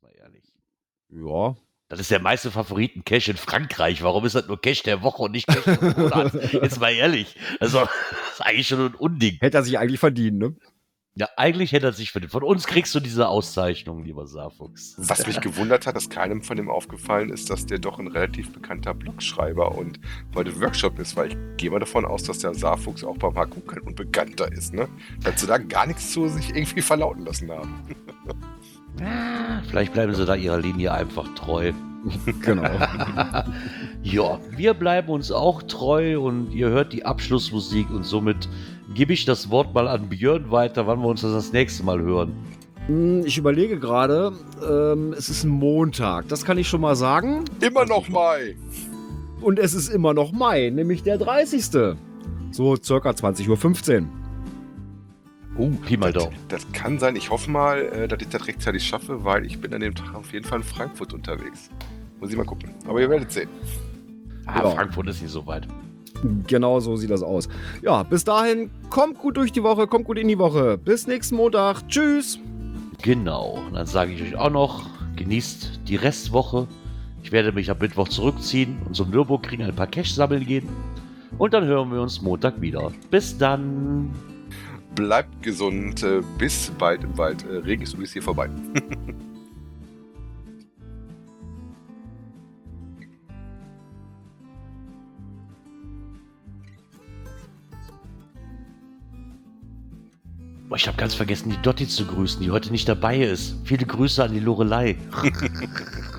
S1: Mal ehrlich.
S2: Ja.
S1: Das ist der meiste Favoriten-Cash in Frankreich. Warum ist das nur Cash der Woche und nicht Cash des Monats? [laughs] Jetzt mal ehrlich. Also, das ist eigentlich schon ein Unding.
S2: Hätte er sich eigentlich verdient, ne?
S1: Ja, eigentlich hätte er sich verdient. Von uns kriegst du diese Auszeichnung, lieber Saarfuchs.
S3: Was mich gewundert hat, dass keinem von dem aufgefallen ist, dass der doch ein relativ bekannter Blogschreiber und heute Workshop ist, weil ich gehe mal davon aus, dass der Saarfuchs auch beim HQ kein Unbekannter ist, ne? Dass sie da gar nichts zu sich irgendwie verlauten lassen haben. [laughs]
S1: Vielleicht bleiben sie da ihrer Linie einfach treu. [laughs]
S2: Genau. [laughs]
S1: Ja, wir bleiben uns auch treu und ihr hört die Abschlussmusik und somit gebe ich das Wort mal an Björn weiter, wann wir uns das das nächste Mal hören.
S2: Hm, Ich überlege gerade, ähm, es ist ein Montag, das kann ich schon mal sagen.
S3: Immer noch Mai!
S2: Und es ist immer noch Mai, nämlich der 30. So circa 20.15 Uhr.
S1: Oh, Pi mal
S3: Das,
S1: Daumen.
S3: das kann sein. Ich hoffe mal, äh, dass ich das rechtzeitig schaffe, weil ich bin an dem Tag auf jeden Fall in Frankfurt unterwegs. Muss ich mal gucken. Aber ihr werdet sehen.
S1: Ah,
S2: Ja.
S1: Frankfurt ist nicht so weit.
S2: Genau so sieht das aus. Ja, bis dahin, kommt gut durch die Woche, kommt gut in die Woche. Bis nächsten Montag. Tschüss.
S1: Genau, und dann sage ich euch auch noch, genießt die Restwoche. Ich werde mich am Mittwoch zurückziehen und zum Nürburgring ein paar Cash sammeln gehen. Und dann hören wir uns Montag wieder. Bis dann.
S3: Bleibt gesund. Äh, bis bald im Wald. Äh, Regen ist übrigens hier vorbei. [laughs]
S1: Ich habe ganz vergessen, die Dotti zu grüßen, die heute nicht dabei ist. Viele Grüße an die Lorelei. [laughs]